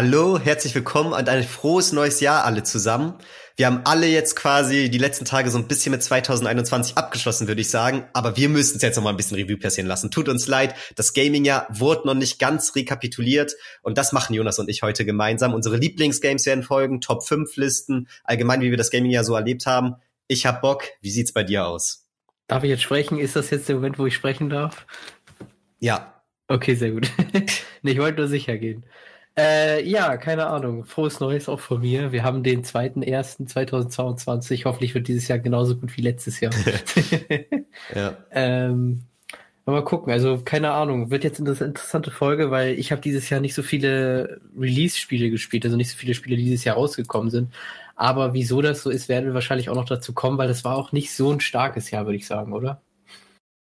Hallo, herzlich willkommen und ein frohes neues Jahr alle zusammen. Wir haben alle jetzt quasi die letzten Tage so ein bisschen mit 2021 abgeschlossen, würde ich sagen. Aber wir müssen es jetzt noch mal ein bisschen Revue passieren lassen. Tut uns leid, das Gaming-Jahr wurde noch nicht ganz rekapituliert. Und das machen Jonas und ich heute gemeinsam. Unsere Lieblingsgames werden folgen, Top 5 Listen, allgemein, wie wir das Gaming-Jahr so erlebt haben. Ich hab Bock. Wie sieht's bei dir aus? Darf ich jetzt sprechen? Ist das jetzt der Moment, wo ich sprechen darf? Ja. Okay, sehr gut. ich wollte nur sicher gehen. Äh, ja, keine Ahnung. Frohes Neues auch von mir. Wir haben den 2.1.2022. Hoffentlich wird dieses Jahr genauso gut wie letztes Jahr. ja. ähm, mal gucken. Also, keine Ahnung. Wird jetzt eine interessante Folge, weil ich habe dieses Jahr nicht so viele Release-Spiele gespielt, also nicht so viele Spiele, die dieses Jahr rausgekommen sind. Aber wieso das so ist, werden wir wahrscheinlich auch noch dazu kommen, weil das war auch nicht so ein starkes Jahr, würde ich sagen, oder?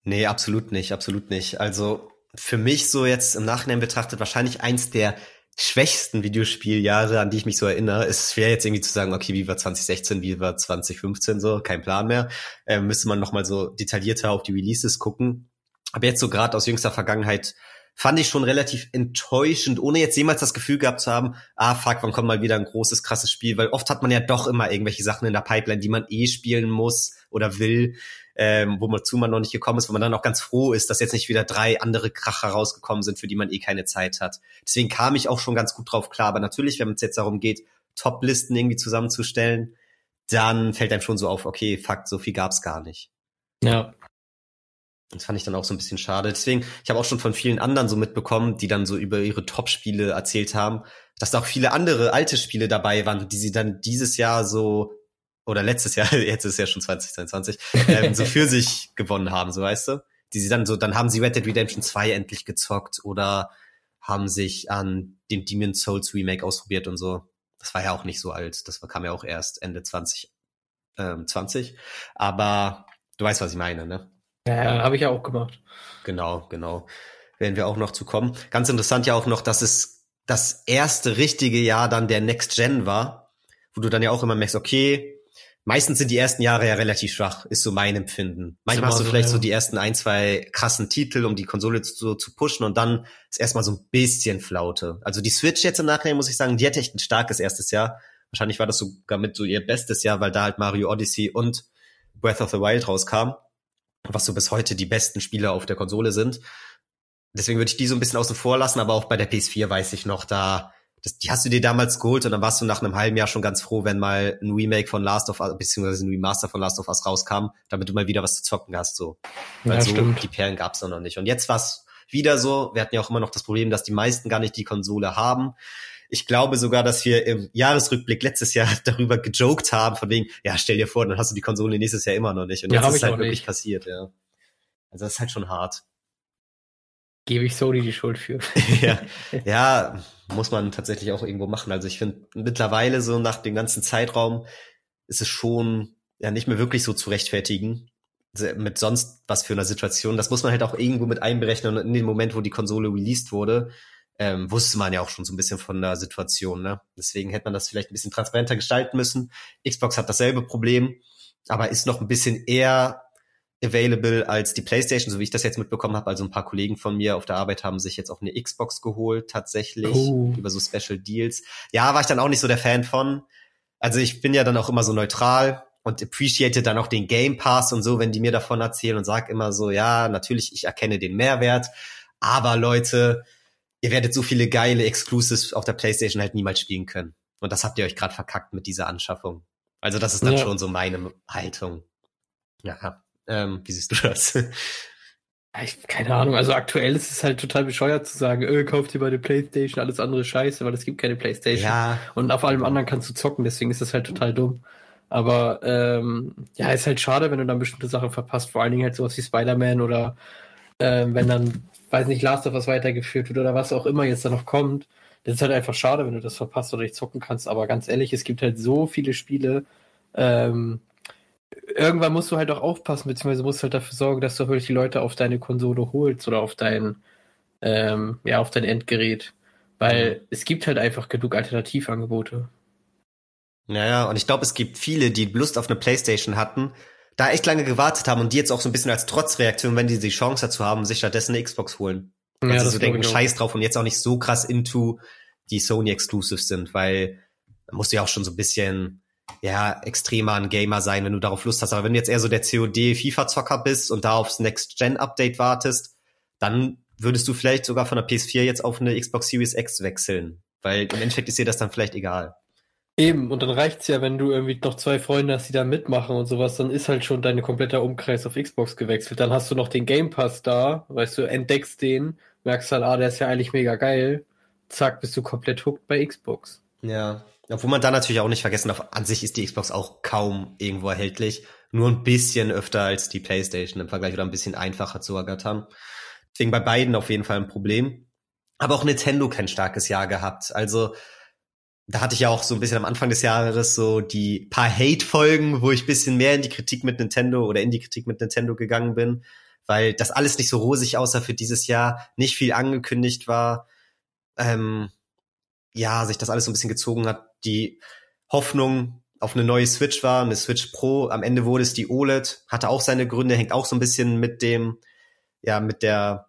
Nee, absolut nicht, absolut nicht. Also für mich so jetzt im Nachhinein betrachtet wahrscheinlich eins der schwächsten Videospieljahre, an die ich mich so erinnere. Ist schwer jetzt irgendwie zu sagen, okay, wie war 2016, wie war 2015 so, kein Plan mehr. Ähm, müsste man nochmal so detaillierter auf die Releases gucken. Aber jetzt so gerade aus jüngster Vergangenheit fand ich schon relativ enttäuschend, ohne jetzt jemals das Gefühl gehabt zu haben, ah fuck, wann kommt mal wieder ein großes, krasses Spiel, weil oft hat man ja doch immer irgendwelche Sachen in der Pipeline, die man eh spielen muss oder will, ähm, wo man zu man noch nicht gekommen ist, wo man dann auch ganz froh ist, dass jetzt nicht wieder drei andere Kracher rausgekommen sind, für die man eh keine Zeit hat. Deswegen kam ich auch schon ganz gut drauf klar, aber natürlich, wenn es jetzt darum geht, Top-Listen irgendwie zusammenzustellen, dann fällt einem schon so auf, okay, fuck, so viel gab's gar nicht. Ja, das fand ich dann auch so ein bisschen schade. Deswegen, ich habe auch schon von vielen anderen so mitbekommen, die dann so über ihre Top-Spiele erzählt haben, dass da auch viele andere alte Spiele dabei waren, die sie dann dieses Jahr so oder letztes Jahr, jetzt ist es ja schon 2022, ähm, so für sich gewonnen haben, so weißt du? Die sie dann so, dann haben sie Red Dead Redemption 2 endlich gezockt oder haben sich an dem Demon Souls Remake ausprobiert und so. Das war ja auch nicht so alt, das kam ja auch erst Ende 2020. Ähm, 20. Aber du weißt, was ich meine, ne? Ja, habe ich ja auch gemacht. Genau, genau. Werden wir auch noch zu kommen. Ganz interessant ja auch noch, dass es das erste richtige Jahr dann der Next Gen war, wo du dann ja auch immer merkst, okay, meistens sind die ersten Jahre ja relativ schwach, ist so mein Empfinden. Manchmal hast du so, vielleicht ja. so die ersten ein, zwei krassen Titel, um die Konsole so zu pushen und dann ist erstmal so ein bisschen Flaute. Also die Switch jetzt im Nachhinein, muss ich sagen, die hatte echt ein starkes erstes Jahr. Wahrscheinlich war das sogar mit so ihr bestes Jahr, weil da halt Mario Odyssey und Breath of the Wild rauskam was so bis heute die besten Spiele auf der Konsole sind. Deswegen würde ich die so ein bisschen außen vor lassen, aber auch bei der PS4 weiß ich noch, da, das, die hast du dir damals geholt und dann warst du nach einem halben Jahr schon ganz froh, wenn mal ein Remake von Last of Us, beziehungsweise ein Remaster von Last of Us rauskam, damit du mal wieder was zu zocken hast, so. Weil ja, so stimmt. die Perlen gab's noch nicht. Und jetzt war's wieder so. Wir hatten ja auch immer noch das Problem, dass die meisten gar nicht die Konsole haben. Ich glaube sogar, dass wir im Jahresrückblick letztes Jahr darüber gejoked haben, von wegen, ja, stell dir vor, dann hast du die Konsole nächstes Jahr immer noch nicht. Und ja, jetzt ist es halt wirklich passiert, ja. Also das ist halt schon hart. Gebe ich Sony die Schuld für. ja, ja, muss man tatsächlich auch irgendwo machen. Also ich finde mittlerweile so nach dem ganzen Zeitraum ist es schon ja nicht mehr wirklich so zu rechtfertigen mit sonst was für einer Situation. Das muss man halt auch irgendwo mit einberechnen. Und in dem Moment, wo die Konsole released wurde, ähm, wusste man ja auch schon so ein bisschen von der Situation. Ne? Deswegen hätte man das vielleicht ein bisschen transparenter gestalten müssen. Xbox hat dasselbe Problem, aber ist noch ein bisschen eher available als die PlayStation, so wie ich das jetzt mitbekommen habe. Also ein paar Kollegen von mir auf der Arbeit haben sich jetzt auch eine Xbox geholt, tatsächlich, oh. über so Special Deals. Ja, war ich dann auch nicht so der Fan von. Also ich bin ja dann auch immer so neutral und appreciate dann auch den Game Pass und so, wenn die mir davon erzählen und sag immer so, ja, natürlich, ich erkenne den Mehrwert, aber Leute, ihr werdet so viele geile Exclusives auf der PlayStation halt niemals spielen können. Und das habt ihr euch gerade verkackt mit dieser Anschaffung. Also das ist dann ja. schon so meine Haltung. Ja, ähm, wie siehst du das? Ich, keine Ahnung, also aktuell ist es halt total bescheuert zu sagen, öh, kauft dir bei der Playstation, alles andere scheiße, weil es gibt keine Playstation. Ja. Und auf allem anderen kannst du zocken, deswegen ist das halt total dumm. Aber ähm, ja, ist halt schade, wenn du dann bestimmte Sachen verpasst, vor allen Dingen halt sowas wie Spider-Man oder äh, wenn dann weiß nicht, Last of Us weitergeführt wird oder was auch immer jetzt da noch kommt. Das ist halt einfach schade, wenn du das verpasst oder nicht zocken kannst. Aber ganz ehrlich, es gibt halt so viele Spiele. Ähm, irgendwann musst du halt auch aufpassen, beziehungsweise musst halt dafür sorgen, dass du wirklich die Leute auf deine Konsole holst oder auf dein, ähm, ja, auf dein Endgerät. Weil mhm. es gibt halt einfach genug Alternativangebote. Naja, und ich glaube, es gibt viele, die Lust auf eine Playstation hatten, da echt lange gewartet haben und die jetzt auch so ein bisschen als Trotzreaktion, wenn die die Chance dazu haben, sich stattdessen eine Xbox holen. Ja, also so denken, scheiß drauf und jetzt auch nicht so krass into die Sony Exclusives sind, weil da musst du ja auch schon so ein bisschen ja, extremer ein Gamer sein, wenn du darauf Lust hast. Aber wenn du jetzt eher so der COD FIFA-Zocker bist und da aufs Next-Gen-Update wartest, dann würdest du vielleicht sogar von der PS4 jetzt auf eine Xbox Series X wechseln. Weil im Endeffekt ist dir das dann vielleicht egal. Eben, und dann reicht's ja, wenn du irgendwie noch zwei Freunde hast, die da mitmachen und sowas, dann ist halt schon dein kompletter Umkreis auf Xbox gewechselt. Dann hast du noch den Game Pass da, weißt du, entdeckst den, merkst halt, ah, der ist ja eigentlich mega geil. Zack, bist du komplett hooked bei Xbox. Ja, obwohl man da natürlich auch nicht vergessen darf, an sich ist die Xbox auch kaum irgendwo erhältlich. Nur ein bisschen öfter als die PlayStation im Vergleich oder ein bisschen einfacher zu ergattern. Deswegen bei beiden auf jeden Fall ein Problem. Aber auch Nintendo kein starkes Jahr gehabt. Also da hatte ich ja auch so ein bisschen am Anfang des Jahres so die paar Hate-Folgen, wo ich bisschen mehr in die Kritik mit Nintendo oder in die Kritik mit Nintendo gegangen bin, weil das alles nicht so rosig aussah für dieses Jahr, nicht viel angekündigt war. Ähm, ja, sich das alles so ein bisschen gezogen hat. Die Hoffnung auf eine neue Switch war, eine Switch Pro. Am Ende wurde es die OLED, hatte auch seine Gründe, hängt auch so ein bisschen mit dem, ja, mit der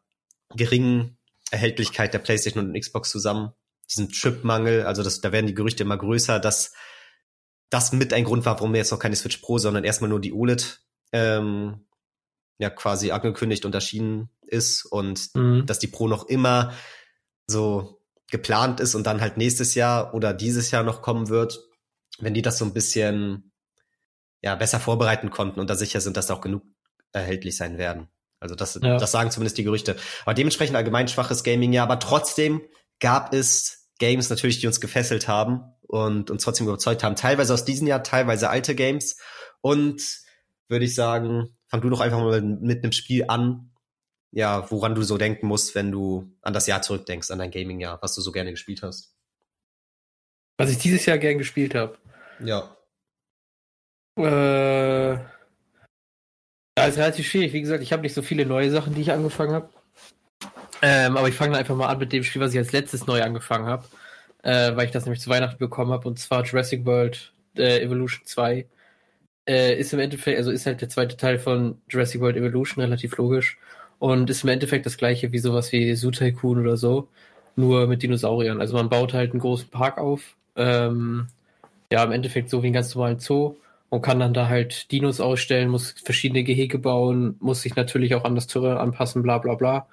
geringen Erhältlichkeit der PlayStation und Xbox zusammen. Diesen Chipmangel, also das, da werden die Gerüchte immer größer, dass das mit ein Grund war, warum wir jetzt noch keine Switch Pro, sondern erstmal nur die OLED ähm, ja quasi angekündigt und erschienen ist und mhm. dass die Pro noch immer so geplant ist und dann halt nächstes Jahr oder dieses Jahr noch kommen wird, wenn die das so ein bisschen ja besser vorbereiten konnten und da sicher sind, dass da auch genug erhältlich sein werden. Also das, ja. das sagen zumindest die Gerüchte. Aber dementsprechend allgemein schwaches Gaming ja, aber trotzdem gab es Games natürlich, die uns gefesselt haben und uns trotzdem überzeugt haben. Teilweise aus diesem Jahr, teilweise alte Games. Und würde ich sagen, fang du doch einfach mal mit einem Spiel an, ja, woran du so denken musst, wenn du an das Jahr zurückdenkst, an dein Gaming-Jahr, was du so gerne gespielt hast. Was ich dieses Jahr gern gespielt habe. Ja. Äh, ja, ist relativ schwierig. Wie gesagt, ich habe nicht so viele neue Sachen, die ich angefangen habe. Ähm, aber ich fange einfach mal an mit dem Spiel, was ich als letztes neu angefangen habe. Äh, weil ich das nämlich zu Weihnachten bekommen habe. Und zwar Jurassic World äh, Evolution 2. Äh, ist im Endeffekt, also ist halt der zweite Teil von Jurassic World Evolution, relativ logisch. Und ist im Endeffekt das gleiche wie sowas wie Zoo Tycoon oder so, nur mit Dinosauriern. Also man baut halt einen großen Park auf, ähm, ja, im Endeffekt so wie einen ganz normalen Zoo und kann dann da halt Dinos ausstellen, muss verschiedene Gehege bauen, muss sich natürlich auch an das Terrain anpassen, bla bla bla.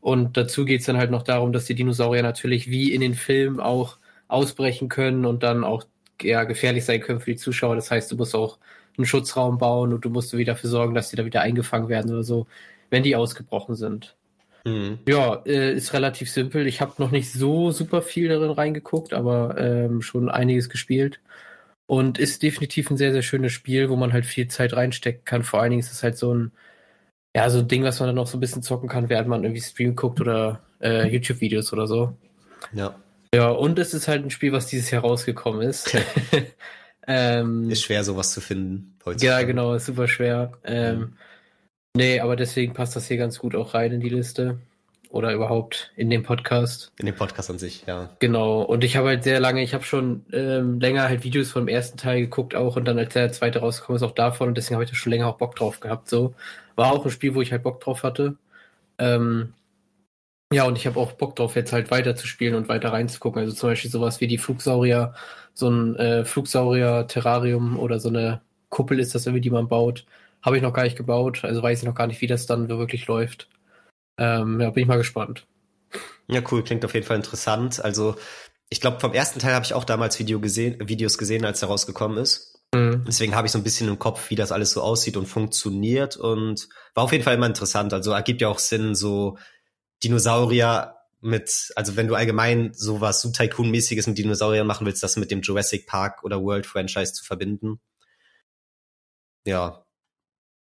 Und dazu geht's dann halt noch darum, dass die Dinosaurier natürlich wie in den Filmen auch ausbrechen können und dann auch ja, gefährlich sein können für die Zuschauer. Das heißt, du musst auch einen Schutzraum bauen und du musst wieder dafür sorgen, dass die da wieder eingefangen werden oder so wenn die ausgebrochen sind. Mhm. Ja, äh, ist relativ simpel. Ich habe noch nicht so super viel darin reingeguckt, aber ähm, schon einiges gespielt. Und ist definitiv ein sehr, sehr schönes Spiel, wo man halt viel Zeit reinstecken kann. Vor allen Dingen ist es halt so ein, ja, so ein Ding, was man dann noch so ein bisschen zocken kann, während man irgendwie Stream guckt oder äh, YouTube-Videos oder so. Ja. Ja, und es ist halt ein Spiel, was dieses Jahr rausgekommen ist. ähm, ist schwer, sowas zu finden. Heutzutage. Ja, genau, ist super schwer. Ähm, mhm. Nee, aber deswegen passt das hier ganz gut auch rein in die Liste. Oder überhaupt in den Podcast. In den Podcast an sich, ja. Genau. Und ich habe halt sehr lange, ich habe schon ähm, länger halt Videos vom ersten Teil geguckt auch und dann als der zweite rausgekommen ist auch davon und deswegen habe ich da schon länger auch Bock drauf gehabt. So war auch ein Spiel, wo ich halt Bock drauf hatte. Ähm, ja, und ich habe auch Bock drauf, jetzt halt weiter zu spielen und weiter reinzugucken. Also zum Beispiel sowas wie die Flugsaurier, so ein äh, Flugsaurier-Terrarium oder so eine Kuppel ist das irgendwie, die man baut. Habe ich noch gar nicht gebaut, also weiß ich noch gar nicht, wie das dann wirklich läuft. Ähm, ja, bin ich mal gespannt. Ja, cool, klingt auf jeden Fall interessant. Also, ich glaube, vom ersten Teil habe ich auch damals Video gesehen, Videos gesehen, als er rausgekommen ist. Mhm. Deswegen habe ich so ein bisschen im Kopf, wie das alles so aussieht und funktioniert und war auf jeden Fall immer interessant. Also ergibt ja auch Sinn, so Dinosaurier mit, also wenn du allgemein sowas so Tycoon-mäßiges mit Dinosauriern machen willst, das mit dem Jurassic Park oder World Franchise zu verbinden. Ja,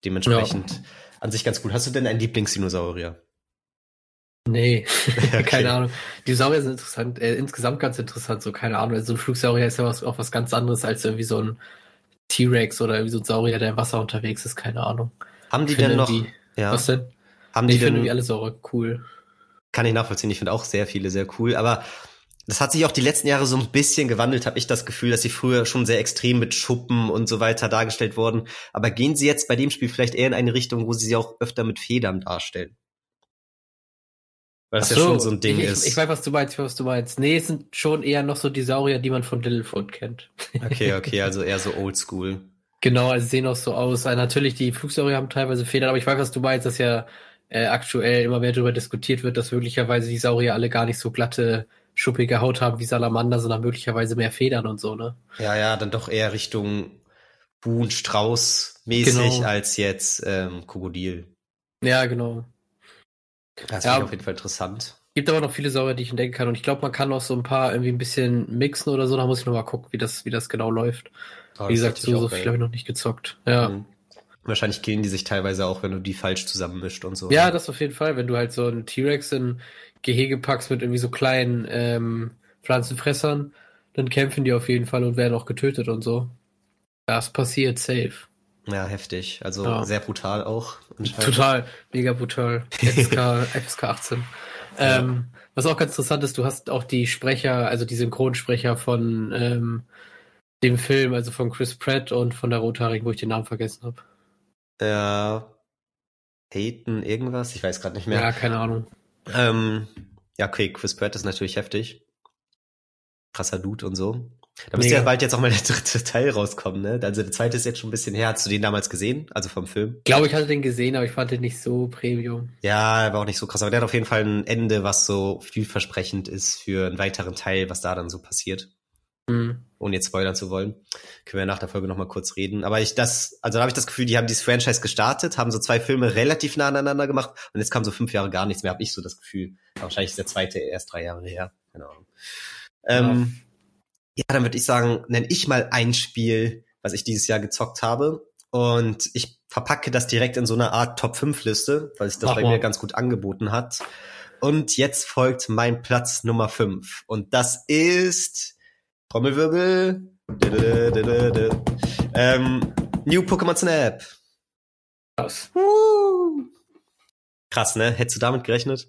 Dementsprechend ja. an sich ganz gut. Hast du denn einen Lieblingsdinosaurier? Nee, okay. keine Ahnung. Dinosaurier sind interessant, äh, insgesamt ganz interessant, so keine Ahnung. Also ein Flugsaurier ist ja was, auch was ganz anderes als irgendwie so ein T-Rex oder wie so ein Saurier, der im Wasser unterwegs ist, keine Ahnung. Haben die denn noch? ja. Was denn? Haben nee, die ich finde alle Saurier cool. Kann ich nachvollziehen. Ich finde auch sehr viele sehr cool, aber das hat sich auch die letzten Jahre so ein bisschen gewandelt, habe ich das Gefühl, dass sie früher schon sehr extrem mit Schuppen und so weiter dargestellt wurden. Aber gehen sie jetzt bei dem Spiel vielleicht eher in eine Richtung, wo sie sie auch öfter mit Federn darstellen? Weil das so, ja schon so ein Ding ich, ist. Ich, ich weiß, was du meinst, ich weiß, was du meinst. Nee, es sind schon eher noch so die Saurier, die man von Littlefoot kennt. Okay, okay, also eher so oldschool. Genau, also sehen auch so aus. Also natürlich, die Flugsaurier haben teilweise Federn, aber ich weiß, was du meinst, dass ja äh, aktuell immer mehr darüber diskutiert wird, dass möglicherweise die Saurier alle gar nicht so glatte, schuppige Haut haben wie Salamander, sondern möglicherweise mehr Federn und so, ne? Ja, ja, dann doch eher Richtung Buhn, Strauß mäßig genau. als jetzt ähm, Krokodil. Ja, genau. Das ja, auf jeden Fall interessant. Gibt aber noch viele Saurier, die ich entdecken kann. Und ich glaube, man kann auch so ein paar irgendwie ein bisschen mixen oder so. Da muss ich noch mal gucken, wie das, wie das genau läuft. Oh, wie gesagt, so, so viel habe ich noch nicht gezockt. Ja. Mhm. Wahrscheinlich killen die sich teilweise auch, wenn du die falsch zusammenmischt und so. Ja, das auf jeden Fall. Wenn du halt so einen T-Rex in Gehege packst mit irgendwie so kleinen ähm, Pflanzenfressern, dann kämpfen die auf jeden Fall und werden auch getötet und so. Das passiert safe. Ja, heftig. Also ja. sehr brutal auch. Total, mega brutal. FSK, FSK 18. Ja. Ähm, was auch ganz interessant ist, du hast auch die Sprecher, also die Synchronsprecher von ähm, dem Film, also von Chris Pratt und von der Rothaarigen, wo ich den Namen vergessen habe. Ja. Peyton irgendwas? Ich weiß gerade nicht mehr. Ja, keine Ahnung. Ähm, ja, okay, Chris Pratt ist natürlich heftig. Krasser Dude und so. Da müsste ja bald jetzt auch mal der dritte Teil rauskommen, ne? Also der zweite ist jetzt schon ein bisschen her. Hast du den damals gesehen? Also vom Film? Ich glaube, ich hatte den gesehen, aber ich fand den nicht so Premium. Ja, er war auch nicht so krass. Aber der hat auf jeden Fall ein Ende, was so vielversprechend ist für einen weiteren Teil, was da dann so passiert. Mhm. Ohne jetzt spoilern zu wollen. Können wir nach der Folge nochmal kurz reden. Aber ich das, also da habe ich das Gefühl, die haben dieses Franchise gestartet, haben so zwei Filme relativ nah aneinander gemacht und jetzt kam so fünf Jahre gar nichts mehr, habe ich so das Gefühl. Aber wahrscheinlich ist der zweite erst drei Jahre her. Keine Ahnung. Ähm, ja, dann würde ich sagen, nenne ich mal ein Spiel, was ich dieses Jahr gezockt habe. Und ich verpacke das direkt in so eine Art Top-5-Liste, weil sich das Ach, bei mir ganz gut angeboten hat. Und jetzt folgt mein Platz Nummer 5. Und das ist Trommelwirbel. Ähm, New Pokémon Snap. Krass. Krass, ne? Hättest du damit gerechnet?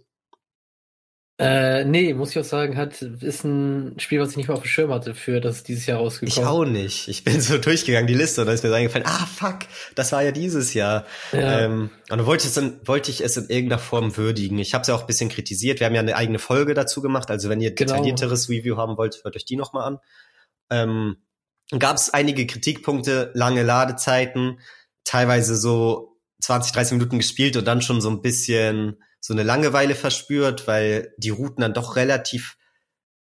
Äh, nee, muss ich auch sagen, hat, ist ein Spiel, was ich nicht mal auf dem Schirm hatte, für das dieses Jahr rausgekommen. Ich auch nicht. Ich bin so durchgegangen, die Liste, und da ist mir so eingefallen, ah, fuck, das war ja dieses Jahr. Ja. Ähm, und dann wollte, ich es in, wollte ich es in irgendeiner Form würdigen. Ich habe es ja auch ein bisschen kritisiert. Wir haben ja eine eigene Folge dazu gemacht. Also wenn ihr genau. detaillierteres Review haben wollt, hört euch die nochmal an. Ähm, gab es einige Kritikpunkte, lange Ladezeiten, teilweise so 20, 30 Minuten gespielt und dann schon so ein bisschen so eine Langeweile verspürt, weil die Routen dann doch relativ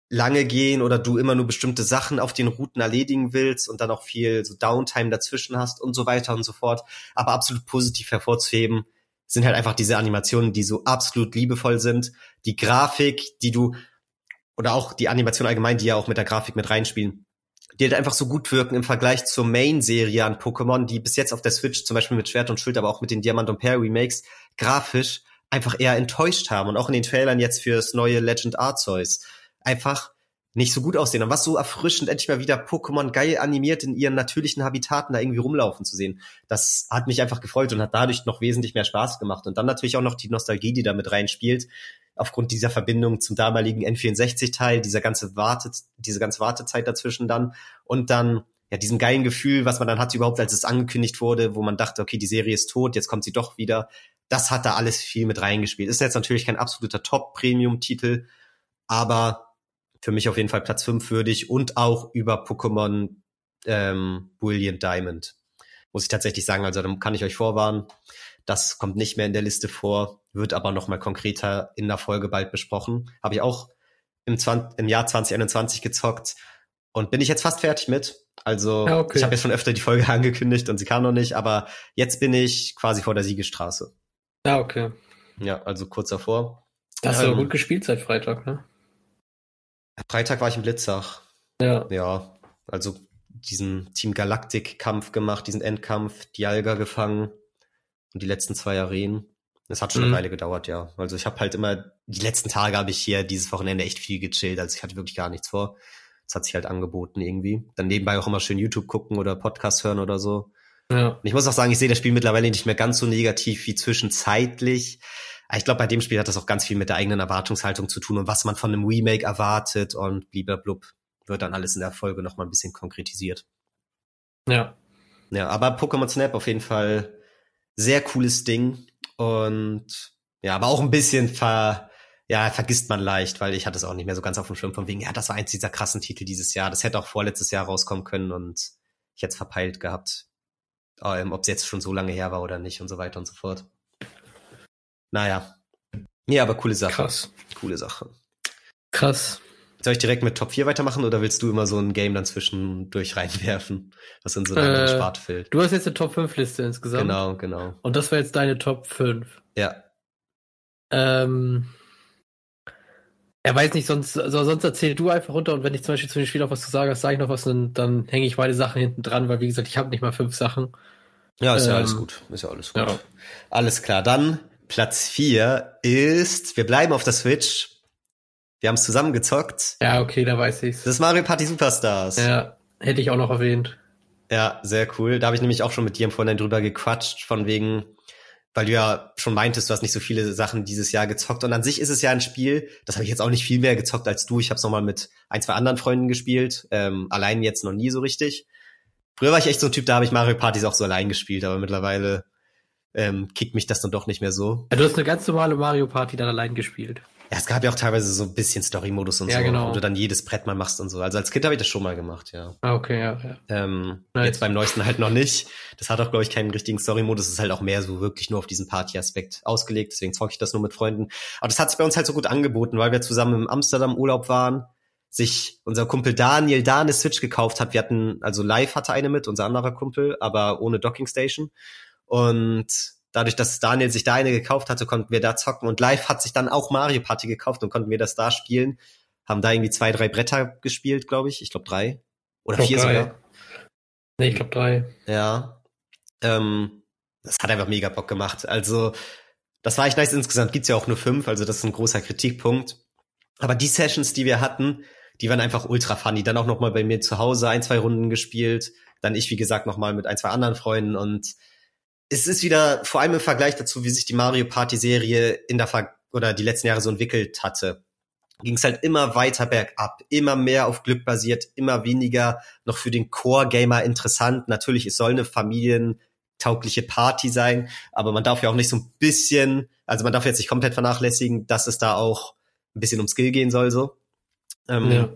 lange gehen oder du immer nur bestimmte Sachen auf den Routen erledigen willst und dann auch viel so Downtime dazwischen hast und so weiter und so fort. Aber absolut positiv hervorzuheben sind halt einfach diese Animationen, die so absolut liebevoll sind. Die Grafik, die du, oder auch die Animation allgemein, die ja auch mit der Grafik mit reinspielen, die halt einfach so gut wirken im Vergleich zur Main-Serie an Pokémon, die bis jetzt auf der Switch, zum Beispiel mit Schwert und Schild, aber auch mit den Diamant und Pearl Remakes, grafisch einfach eher enttäuscht haben und auch in den Trailern jetzt fürs neue Legend Arceus einfach nicht so gut aussehen. Und was so erfrischend, endlich mal wieder Pokémon geil animiert in ihren natürlichen Habitaten da irgendwie rumlaufen zu sehen. Das hat mich einfach gefreut und hat dadurch noch wesentlich mehr Spaß gemacht. Und dann natürlich auch noch die Nostalgie, die da mit reinspielt, aufgrund dieser Verbindung zum damaligen N64-Teil, dieser ganze Wartet, diese ganze Wartezeit dazwischen dann und dann ja, diesem geilen Gefühl, was man dann hatte überhaupt, als es angekündigt wurde, wo man dachte, okay, die Serie ist tot, jetzt kommt sie doch wieder das hat da alles viel mit reingespielt. Ist jetzt natürlich kein absoluter Top-Premium-Titel, aber für mich auf jeden Fall Platz 5 würdig und auch über Pokémon ähm, Brilliant Diamond. Muss ich tatsächlich sagen, also dann kann ich euch vorwarnen. Das kommt nicht mehr in der Liste vor, wird aber noch mal konkreter in der Folge bald besprochen. Habe ich auch im, 20, im Jahr 2021 gezockt und bin ich jetzt fast fertig mit. Also ja, okay. ich habe jetzt schon öfter die Folge angekündigt und sie kam noch nicht, aber jetzt bin ich quasi vor der Siegestraße. Ja, okay. Ja, also kurz davor. Hast ähm, du gut gespielt seit Freitag, ne? Freitag war ich im Blitzach. Ja. Ja, also diesen Team Galactic-Kampf gemacht, diesen Endkampf, Dialga gefangen und die letzten zwei Arenen. Das hat schon mhm. eine Weile gedauert, ja. Also ich habe halt immer, die letzten Tage habe ich hier dieses Wochenende echt viel gechillt, also ich hatte wirklich gar nichts vor. Das hat sich halt angeboten irgendwie. Dann nebenbei auch immer schön YouTube gucken oder Podcast hören oder so. Ja. Und ich muss auch sagen, ich sehe das Spiel mittlerweile nicht mehr ganz so negativ wie zwischenzeitlich. Ich glaube, bei dem Spiel hat das auch ganz viel mit der eigenen Erwartungshaltung zu tun und was man von einem Remake erwartet und blub wird dann alles in der Folge nochmal ein bisschen konkretisiert. Ja. Ja, aber Pokémon Snap auf jeden Fall sehr cooles Ding und ja, aber auch ein bisschen ver, ja, vergisst man leicht, weil ich hatte es auch nicht mehr so ganz auf dem Schirm von wegen, ja, das war eins dieser krassen Titel dieses Jahr. Das hätte auch vorletztes Jahr rauskommen können und ich hätte es verpeilt gehabt, ähm, ob es jetzt schon so lange her war oder nicht und so weiter und so fort. Naja. Ja, aber coole Sache. Krass. Coole Sache. Krass. Soll ich direkt mit Top 4 weitermachen oder willst du immer so ein Game dann zwischendurch reinwerfen, was in so deine äh, Sparte fällt? Du hast jetzt eine Top 5 Liste insgesamt. Genau, genau. Und das war jetzt deine Top 5. Ja. Ähm, er weiß nicht, sonst, also sonst erzähl du einfach runter und wenn ich zum Beispiel zu den Spielen noch was zu sagen habe, sage ich noch was und dann hänge ich meine Sachen hinten dran, weil wie gesagt, ich habe nicht mal fünf Sachen. Ja, ist ähm, ja alles gut. Ist ja alles gut. Ja. Alles klar, dann Platz vier ist, wir bleiben auf der Switch. Wir haben es zusammen gezockt. Ja, okay, da weiß ich's. Das ist Mario Party Superstars. Ja, hätte ich auch noch erwähnt. Ja, sehr cool. Da habe ich nämlich auch schon mit dir im Vorhinein drüber gequatscht, von wegen, weil du ja schon meintest, du hast nicht so viele Sachen dieses Jahr gezockt. Und an sich ist es ja ein Spiel, das habe ich jetzt auch nicht viel mehr gezockt als du. Ich habe es nochmal mit ein, zwei anderen Freunden gespielt. Ähm, allein jetzt noch nie so richtig. Früher war ich echt so ein Typ, da habe ich Mario Partys auch so allein gespielt, aber mittlerweile ähm, kickt mich das dann doch nicht mehr so. Ja, du hast eine ganz normale Mario Party dann allein gespielt. Ja, es gab ja auch teilweise so ein bisschen Story-Modus und ja, so, genau. wo du dann jedes Brett mal machst und so. Also als Kind habe ich das schon mal gemacht, ja. Ah, okay, ja. ja. Ähm, nice. Jetzt beim neuesten halt noch nicht. Das hat auch, glaube ich, keinen richtigen Story-Modus. Es ist halt auch mehr so wirklich nur auf diesen Party-Aspekt ausgelegt. Deswegen zocke ich das nur mit Freunden. Aber das hat sich bei uns halt so gut angeboten, weil wir zusammen im Amsterdam Urlaub waren. Sich unser Kumpel Daniel da eine Switch gekauft hat. Wir hatten, also live hatte eine mit, unser anderer Kumpel, aber ohne Docking Station. Und dadurch, dass Daniel sich da eine gekauft hatte, konnten wir da zocken und live hat sich dann auch Mario Party gekauft und konnten wir das da spielen. Haben da irgendwie zwei, drei Bretter gespielt, glaube ich. Ich glaube drei. Oder vier drei. sogar. Nee, ich glaube drei. Ja. Ähm, das hat einfach mega Bock gemacht. Also, das war echt nice. Insgesamt gibt's ja auch nur fünf, also das ist ein großer Kritikpunkt. Aber die Sessions, die wir hatten, die waren einfach ultra funny. Dann auch noch mal bei mir zu Hause ein, zwei Runden gespielt. Dann ich, wie gesagt, noch mal mit ein, zwei anderen Freunden und es ist wieder, vor allem im Vergleich dazu, wie sich die Mario Party Serie in der Ver oder die letzten Jahre so entwickelt hatte, ging es halt immer weiter bergab, immer mehr auf Glück basiert, immer weniger noch für den Core-Gamer interessant. Natürlich, es soll eine familientaugliche Party sein, aber man darf ja auch nicht so ein bisschen, also man darf jetzt nicht komplett vernachlässigen, dass es da auch ein bisschen um Skill gehen soll, so. Ähm, ja.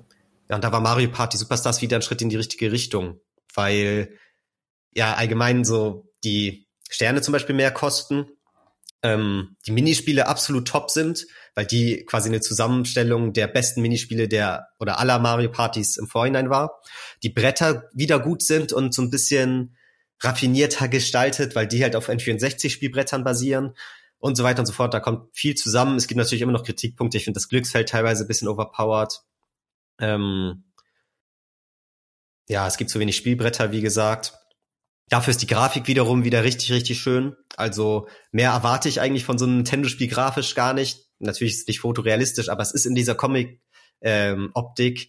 ja, und da war Mario Party Superstars wieder ein Schritt in die richtige Richtung, weil ja allgemein so die Sterne zum Beispiel mehr kosten. Ähm, die Minispiele absolut top sind, weil die quasi eine Zusammenstellung der besten Minispiele der oder aller Mario Partys im Vorhinein war. Die Bretter wieder gut sind und so ein bisschen raffinierter gestaltet, weil die halt auf N64-Spielbrettern basieren und so weiter und so fort. Da kommt viel zusammen. Es gibt natürlich immer noch Kritikpunkte. Ich finde das Glücksfeld teilweise ein bisschen overpowered. Ähm ja, es gibt zu wenig Spielbretter, wie gesagt. Dafür ist die Grafik wiederum wieder richtig, richtig schön. Also mehr erwarte ich eigentlich von so einem Nintendo-Spiel grafisch gar nicht. Natürlich ist es nicht fotorealistisch, aber es ist in dieser Comic-Optik ähm,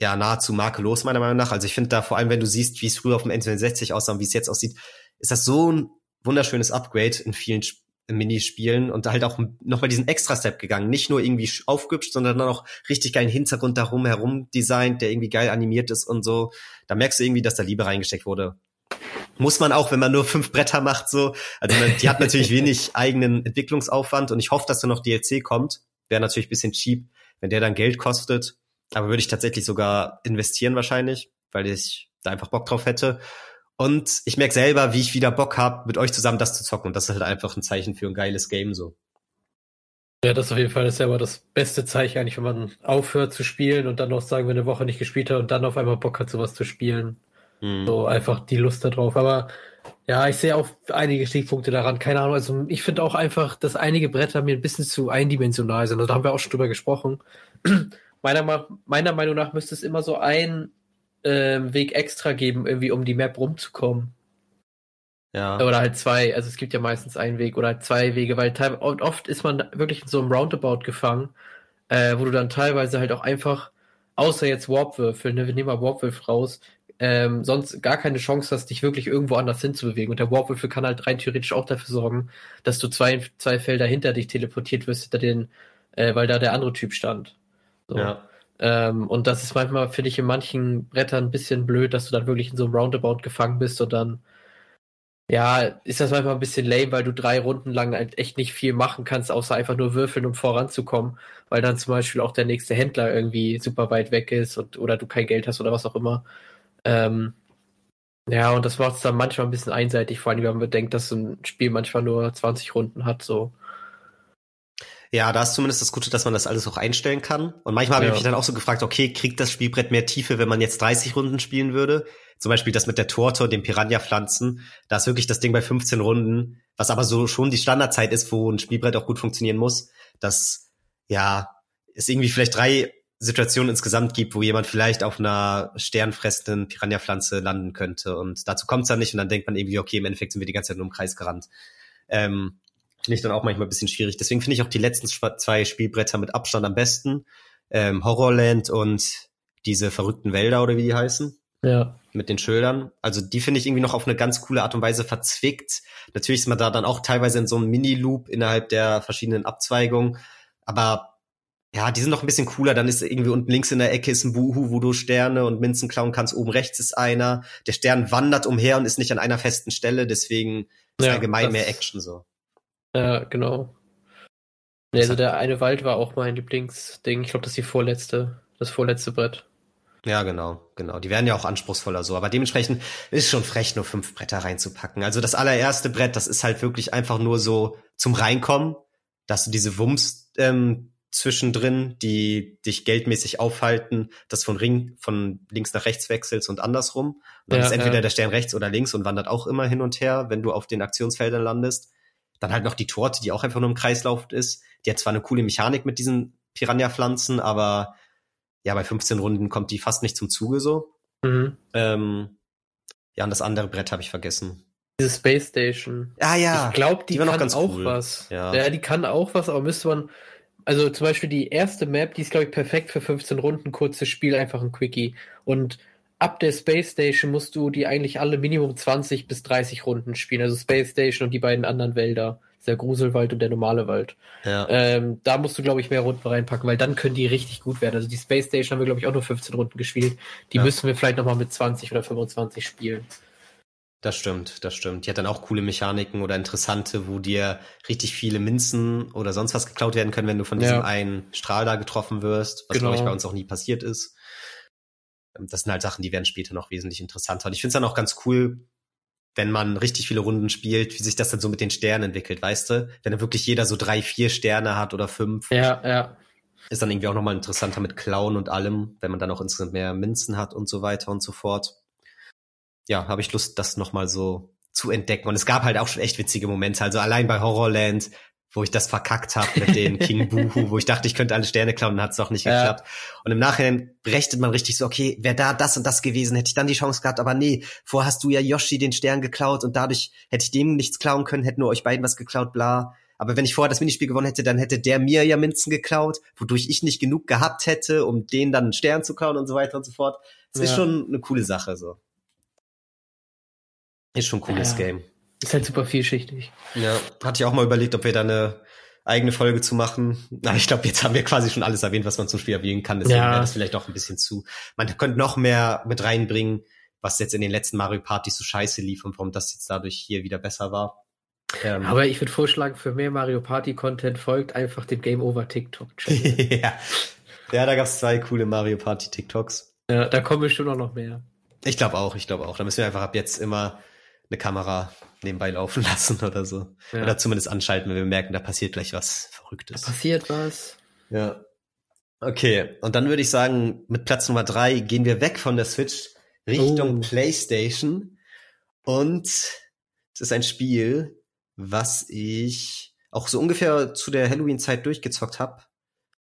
ja nahezu makellos, meiner Meinung nach. Also ich finde da vor allem, wenn du siehst, wie es früher auf dem N64 aussah und wie es jetzt aussieht, ist das so ein wunderschönes Upgrade in vielen Sp Minispielen und halt auch nochmal diesen Extra-Step gegangen. Nicht nur irgendwie aufgübscht, sondern dann auch richtig geilen Hintergrund darum herum designt, der irgendwie geil animiert ist und so. Da merkst du irgendwie, dass da Liebe reingesteckt wurde muss man auch, wenn man nur fünf Bretter macht, so. Also man, die hat natürlich wenig eigenen Entwicklungsaufwand und ich hoffe, dass da noch DLC kommt. Wäre natürlich bisschen cheap, wenn der dann Geld kostet. Aber würde ich tatsächlich sogar investieren wahrscheinlich, weil ich da einfach Bock drauf hätte. Und ich merke selber, wie ich wieder Bock habe, mit euch zusammen das zu zocken. Und das ist halt einfach ein Zeichen für ein geiles Game so. Ja, das auf jeden Fall ist ja immer das beste Zeichen eigentlich, wenn man aufhört zu spielen und dann noch sagen, wenn eine Woche nicht gespielt hat und dann auf einmal Bock hat, sowas zu spielen. Mhm. So einfach die Lust darauf. Aber ja, ich sehe auch einige Stichpunkte daran. Keine Ahnung. Also ich finde auch einfach, dass einige Bretter mir ein bisschen zu eindimensional sind. Also, da haben wir auch schon drüber gesprochen. meiner, meiner Meinung nach müsste es immer so einen äh, Weg extra geben, irgendwie um die Map rumzukommen. Ja. Oder halt zwei. Also es gibt ja meistens einen Weg oder halt zwei Wege, weil oft ist man wirklich in so einem Roundabout gefangen, äh, wo du dann teilweise halt auch einfach, außer jetzt Warpwürfel, ne, wir nehmen mal Warpwürfel raus, ähm, sonst gar keine Chance hast, dich wirklich irgendwo anders hinzubewegen. Und der Warpwürfel kann halt rein theoretisch auch dafür sorgen, dass du zwei, zwei Felder hinter dich teleportiert wirst, hinter den, äh, weil da der andere Typ stand. So. Ja. Ähm, und das ist manchmal, finde ich, in manchen Brettern ein bisschen blöd, dass du dann wirklich in so einem Roundabout gefangen bist und dann Ja, ist das manchmal ein bisschen lame, weil du drei Runden lang halt echt nicht viel machen kannst, außer einfach nur würfeln, um voranzukommen, weil dann zum Beispiel auch der nächste Händler irgendwie super weit weg ist und, oder du kein Geld hast oder was auch immer. Ähm, ja, und das macht es dann manchmal ein bisschen einseitig, vor allem wenn man bedenkt, dass ein Spiel manchmal nur 20 Runden hat, so. Ja, da ist zumindest das Gute, dass man das alles auch einstellen kann. Und manchmal habe ja. ich mich dann auch so gefragt, okay, kriegt das Spielbrett mehr Tiefe, wenn man jetzt 30 Runden spielen würde? Zum Beispiel das mit der Torte, dem Piranha-Pflanzen. Da ist wirklich das Ding bei 15 Runden, was aber so schon die Standardzeit ist, wo ein Spielbrett auch gut funktionieren muss. Das, ja, es irgendwie vielleicht drei Situationen insgesamt gibt, wo jemand vielleicht auf einer sternfressenden Piranha-Pflanze landen könnte. Und dazu kommt es dann nicht und dann denkt man irgendwie, okay, im Endeffekt sind wir die ganze Zeit nur im Kreis gerannt. Ähm, finde ich dann auch manchmal ein bisschen schwierig. Deswegen finde ich auch die letzten zwei Spielbretter mit Abstand am besten. Ähm, Horrorland und diese verrückten Wälder oder wie die heißen. Ja. Mit den Schildern. Also die finde ich irgendwie noch auf eine ganz coole Art und Weise verzwickt. Natürlich ist man da dann auch teilweise in so einem Mini-Loop innerhalb der verschiedenen Abzweigungen. Aber ja, die sind noch ein bisschen cooler. Dann ist irgendwie unten links in der Ecke ist ein Buhu, wo du Sterne und Münzen klauen kannst. Oben rechts ist einer. Der Stern wandert umher und ist nicht an einer festen Stelle. Deswegen ist ja, allgemein mehr Action so. Ja, genau. Nee, also der eine Wald war auch mein Lieblingsding. Ich glaube, das ist die vorletzte, das vorletzte Brett. Ja, genau, genau. Die werden ja auch anspruchsvoller so, aber dementsprechend ist schon frech, nur fünf Bretter reinzupacken. Also das allererste Brett, das ist halt wirklich einfach nur so zum Reinkommen, dass du diese Wumms ähm, zwischendrin, die dich geldmäßig aufhalten, das von Ring von links nach rechts wechselst und andersrum. Und dann ja, ist entweder ja. der Stern rechts oder links und wandert auch immer hin und her, wenn du auf den Aktionsfeldern landest. Dann halt noch die Torte, die auch einfach nur im Kreislauf ist. Die hat zwar eine coole Mechanik mit diesen Piranha-Pflanzen, aber ja, bei 15 Runden kommt die fast nicht zum Zuge so. Mhm. Ähm, ja, und das andere Brett habe ich vergessen. Diese Space Station. Ah ja. Ich glaube, die, die kann auch cool. was. Ja. ja, die kann auch was, aber müsste man. Also zum Beispiel die erste Map, die ist, glaube ich, perfekt für 15 Runden, kurzes Spiel, einfach ein Quickie. Und ab der Space Station musst du die eigentlich alle Minimum 20 bis 30 Runden spielen. Also Space Station und die beiden anderen Wälder. Der Gruselwald und der normale Wald. Ja. Ähm, da musst du, glaube ich, mehr Runden reinpacken, weil dann können die richtig gut werden. Also die Space Station haben wir, glaube ich, auch nur 15 Runden gespielt. Die ja. müssen wir vielleicht nochmal mit 20 oder 25 spielen. Das stimmt, das stimmt. Die hat dann auch coole Mechaniken oder interessante, wo dir richtig viele Minzen oder sonst was geklaut werden können, wenn du von diesem ja. einen Strahl da getroffen wirst, was genau. glaube ich bei uns auch nie passiert ist. Ähm, das sind halt Sachen, die werden später noch wesentlich interessanter. Und ich finde es dann auch ganz cool, wenn man richtig viele Runden spielt, wie sich das dann so mit den Sternen entwickelt, weißt du? Wenn dann wirklich jeder so drei, vier Sterne hat oder fünf. Ja, ja. Ist dann irgendwie auch nochmal interessanter mit Klauen und allem, wenn man dann auch insgesamt mehr Münzen hat und so weiter und so fort. Ja, habe ich Lust, das nochmal so zu entdecken. Und es gab halt auch schon echt witzige Momente. Also allein bei Horrorland, wo ich das verkackt habe mit den King Buhu, wo ich dachte, ich könnte alle Sterne klauen hat es doch nicht ja. geklappt. Und im Nachhinein rechnet man richtig so, okay, wäre da das und das gewesen, hätte ich dann die Chance gehabt, aber nee, vorher hast du ja Yoshi den Stern geklaut und dadurch hätte ich dem nichts klauen können, hätten nur euch beiden was geklaut, bla. Aber wenn ich vorher das Minispiel gewonnen hätte, dann hätte der mir ja Minzen geklaut, wodurch ich nicht genug gehabt hätte, um den dann einen Stern zu klauen und so weiter und so fort. Das ja. ist schon eine coole Sache, so. Ist schon ein cooles ja. Game. Ist halt super vielschichtig. Ja, hatte ich auch mal überlegt, ob wir da eine eigene Folge zu machen. Na, ich glaube, jetzt haben wir quasi schon alles erwähnt, was man zum Spiel erwähnen kann. Deswegen ja. wäre das vielleicht auch ein bisschen zu. Man könnte noch mehr mit reinbringen, was jetzt in den letzten Mario Partys so scheiße lief und warum das jetzt dadurch hier wieder besser war. Ähm, Aber ich würde vorschlagen, für mehr Mario Party Content folgt einfach dem Game Over TikTok. ja. ja, da gab's zwei coole Mario Party TikToks. Ja, da kommen bestimmt auch noch mehr. Ich glaube auch, ich glaube auch. Da müssen wir einfach ab jetzt immer eine Kamera nebenbei laufen lassen oder so. Ja. Oder zumindest anschalten, wenn wir merken, da passiert gleich was Verrücktes. Da passiert was. Ja. Okay, und dann würde ich sagen, mit Platz Nummer drei gehen wir weg von der Switch Richtung oh. PlayStation. Und es ist ein Spiel, was ich auch so ungefähr zu der Halloween-Zeit durchgezockt habe.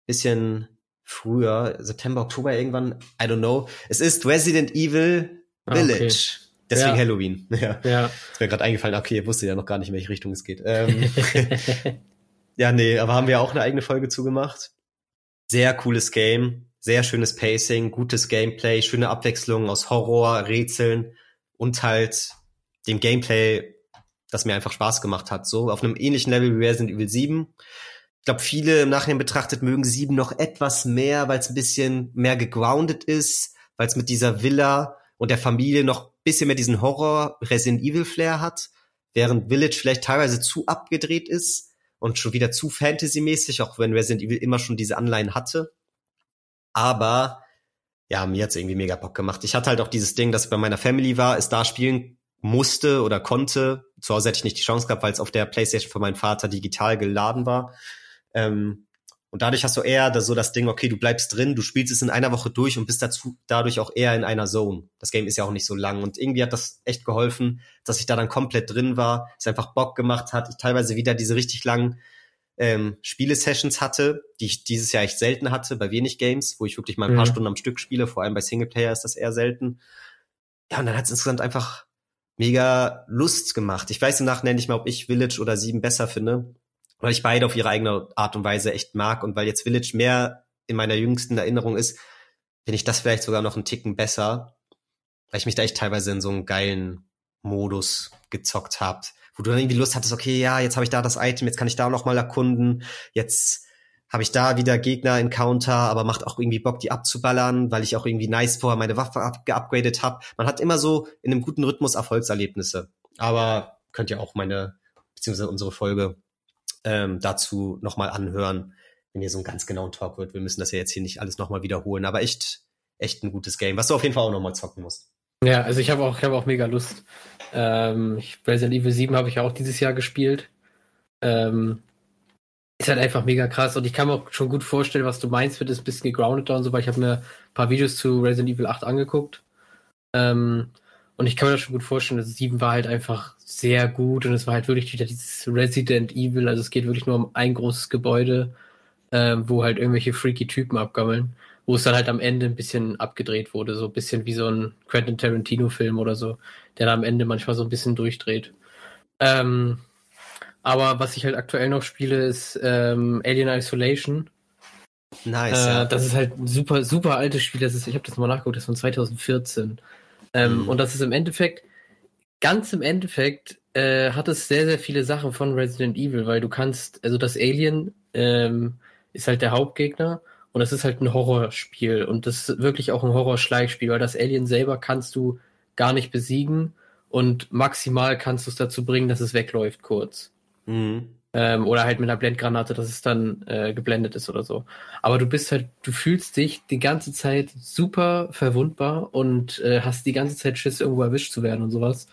Bisschen früher, September, Oktober irgendwann, I don't know. Es ist Resident Evil Village. Ah, okay. Deswegen ja. Halloween. Ja. ja. Ist mir gerade eingefallen, okay, ihr wusstet ja noch gar nicht, in welche Richtung es geht. Ähm, ja, nee, aber haben wir auch eine eigene Folge zugemacht. Sehr cooles Game, sehr schönes Pacing, gutes Gameplay, schöne Abwechslung aus Horror, Rätseln und halt dem Gameplay, das mir einfach Spaß gemacht hat. So auf einem ähnlichen Level wie Resident Evil 7. Ich glaube, viele im Nachhinein betrachtet mögen 7 noch etwas mehr, weil es ein bisschen mehr gegroundet ist, weil es mit dieser Villa und der Familie noch bisschen mehr diesen Horror Resident Evil Flair hat. während Village vielleicht teilweise zu abgedreht ist und schon wieder zu Fantasy-mäßig, auch wenn Resident Evil immer schon diese Anleihen hatte. Aber ja, mir hat's irgendwie mega Bock gemacht. Ich hatte halt auch dieses Ding, dass ich bei meiner Family war, es da spielen musste oder konnte. Zu Hause hätte ich nicht die Chance gehabt, weil es auf der Playstation von meinem Vater digital geladen war. Ähm, und dadurch hast du eher das, so das Ding, okay, du bleibst drin, du spielst es in einer Woche durch und bist dazu dadurch auch eher in einer Zone. Das Game ist ja auch nicht so lang und irgendwie hat das echt geholfen, dass ich da dann komplett drin war, es einfach Bock gemacht hat, ich teilweise wieder diese richtig langen ähm, Spiele-Sessions hatte, die ich dieses Jahr echt selten hatte, bei wenig Games, wo ich wirklich mal ein paar mhm. Stunden am Stück spiele, vor allem bei Singleplayer ist das eher selten. Ja, und dann hat es insgesamt einfach mega Lust gemacht. Ich weiß im Nachhinein nicht mehr, ob ich Village oder Sieben besser finde, weil ich beide auf ihre eigene Art und Weise echt mag und weil jetzt Village mehr in meiner jüngsten Erinnerung ist, finde ich das vielleicht sogar noch einen Ticken besser, weil ich mich da echt teilweise in so einen geilen Modus gezockt habe, wo du dann irgendwie Lust hattest, okay, ja, jetzt habe ich da das Item, jetzt kann ich da noch mal erkunden, jetzt habe ich da wieder Gegner-Encounter, aber macht auch irgendwie Bock, die abzuballern, weil ich auch irgendwie nice vorher meine Waffe geupgradet habe. Man hat immer so in einem guten Rhythmus Erfolgserlebnisse. Aber könnt ihr auch meine, beziehungsweise unsere Folge ähm, dazu nochmal anhören, wenn ihr so einen ganz genauen Talk wird. Wir müssen das ja jetzt hier nicht alles nochmal wiederholen, aber echt, echt ein gutes Game, was du auf jeden Fall auch nochmal zocken musst. Ja, also ich habe auch, ich habe auch mega Lust. Ähm, ich, Resident Evil 7 habe ich auch dieses Jahr gespielt. Ähm, ist halt einfach mega krass und ich kann mir auch schon gut vorstellen, was du meinst, wird es ein bisschen gegroundet und so, weil ich habe mir ein paar Videos zu Resident Evil 8 angeguckt. Ähm, und ich kann mir das schon gut vorstellen, dass 7 war halt einfach sehr gut und es war halt wirklich wieder dieses Resident Evil, also es geht wirklich nur um ein großes Gebäude, ähm, wo halt irgendwelche freaky Typen abgammeln, wo es dann halt am Ende ein bisschen abgedreht wurde, so ein bisschen wie so ein Quentin Tarantino Film oder so, der dann am Ende manchmal so ein bisschen durchdreht. Ähm, aber was ich halt aktuell noch spiele, ist ähm, Alien Isolation. Nice. Äh, ja. Das ist halt ein super, super altes Spiel. Das ist, ich habe das mal nachgeguckt, das ist von 2014. Ähm, mhm. Und das ist im Endeffekt, ganz im Endeffekt, äh, hat es sehr, sehr viele Sachen von Resident Evil, weil du kannst, also das Alien ähm, ist halt der Hauptgegner und das ist halt ein Horrorspiel und das ist wirklich auch ein Horrorschleichspiel, weil das Alien selber kannst du gar nicht besiegen und maximal kannst du es dazu bringen, dass es wegläuft kurz. Mhm. Ähm, oder halt mit einer Blendgranate, dass es dann äh, geblendet ist oder so. Aber du bist halt, du fühlst dich die ganze Zeit super verwundbar und äh, hast die ganze Zeit Schiss, irgendwo erwischt zu werden und sowas.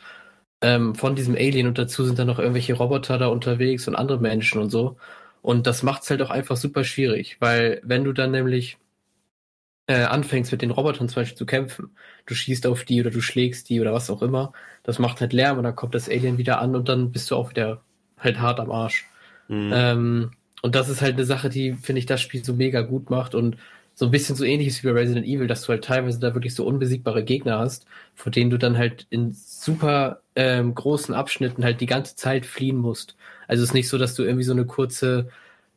Ähm, von diesem Alien und dazu sind dann noch irgendwelche Roboter da unterwegs und andere Menschen und so. Und das macht's halt auch einfach super schwierig, weil wenn du dann nämlich äh, anfängst mit den Robotern zum Beispiel zu kämpfen, du schießt auf die oder du schlägst die oder was auch immer, das macht halt Lärm und dann kommt das Alien wieder an und dann bist du auch wieder halt hart am Arsch. Mhm. Ähm, und das ist halt eine Sache, die, finde ich, das Spiel so mega gut macht und so ein bisschen so ähnliches wie bei Resident Evil, dass du halt teilweise da wirklich so unbesiegbare Gegner hast, vor denen du dann halt in super ähm, großen Abschnitten halt die ganze Zeit fliehen musst. Also es ist nicht so, dass du irgendwie so eine kurze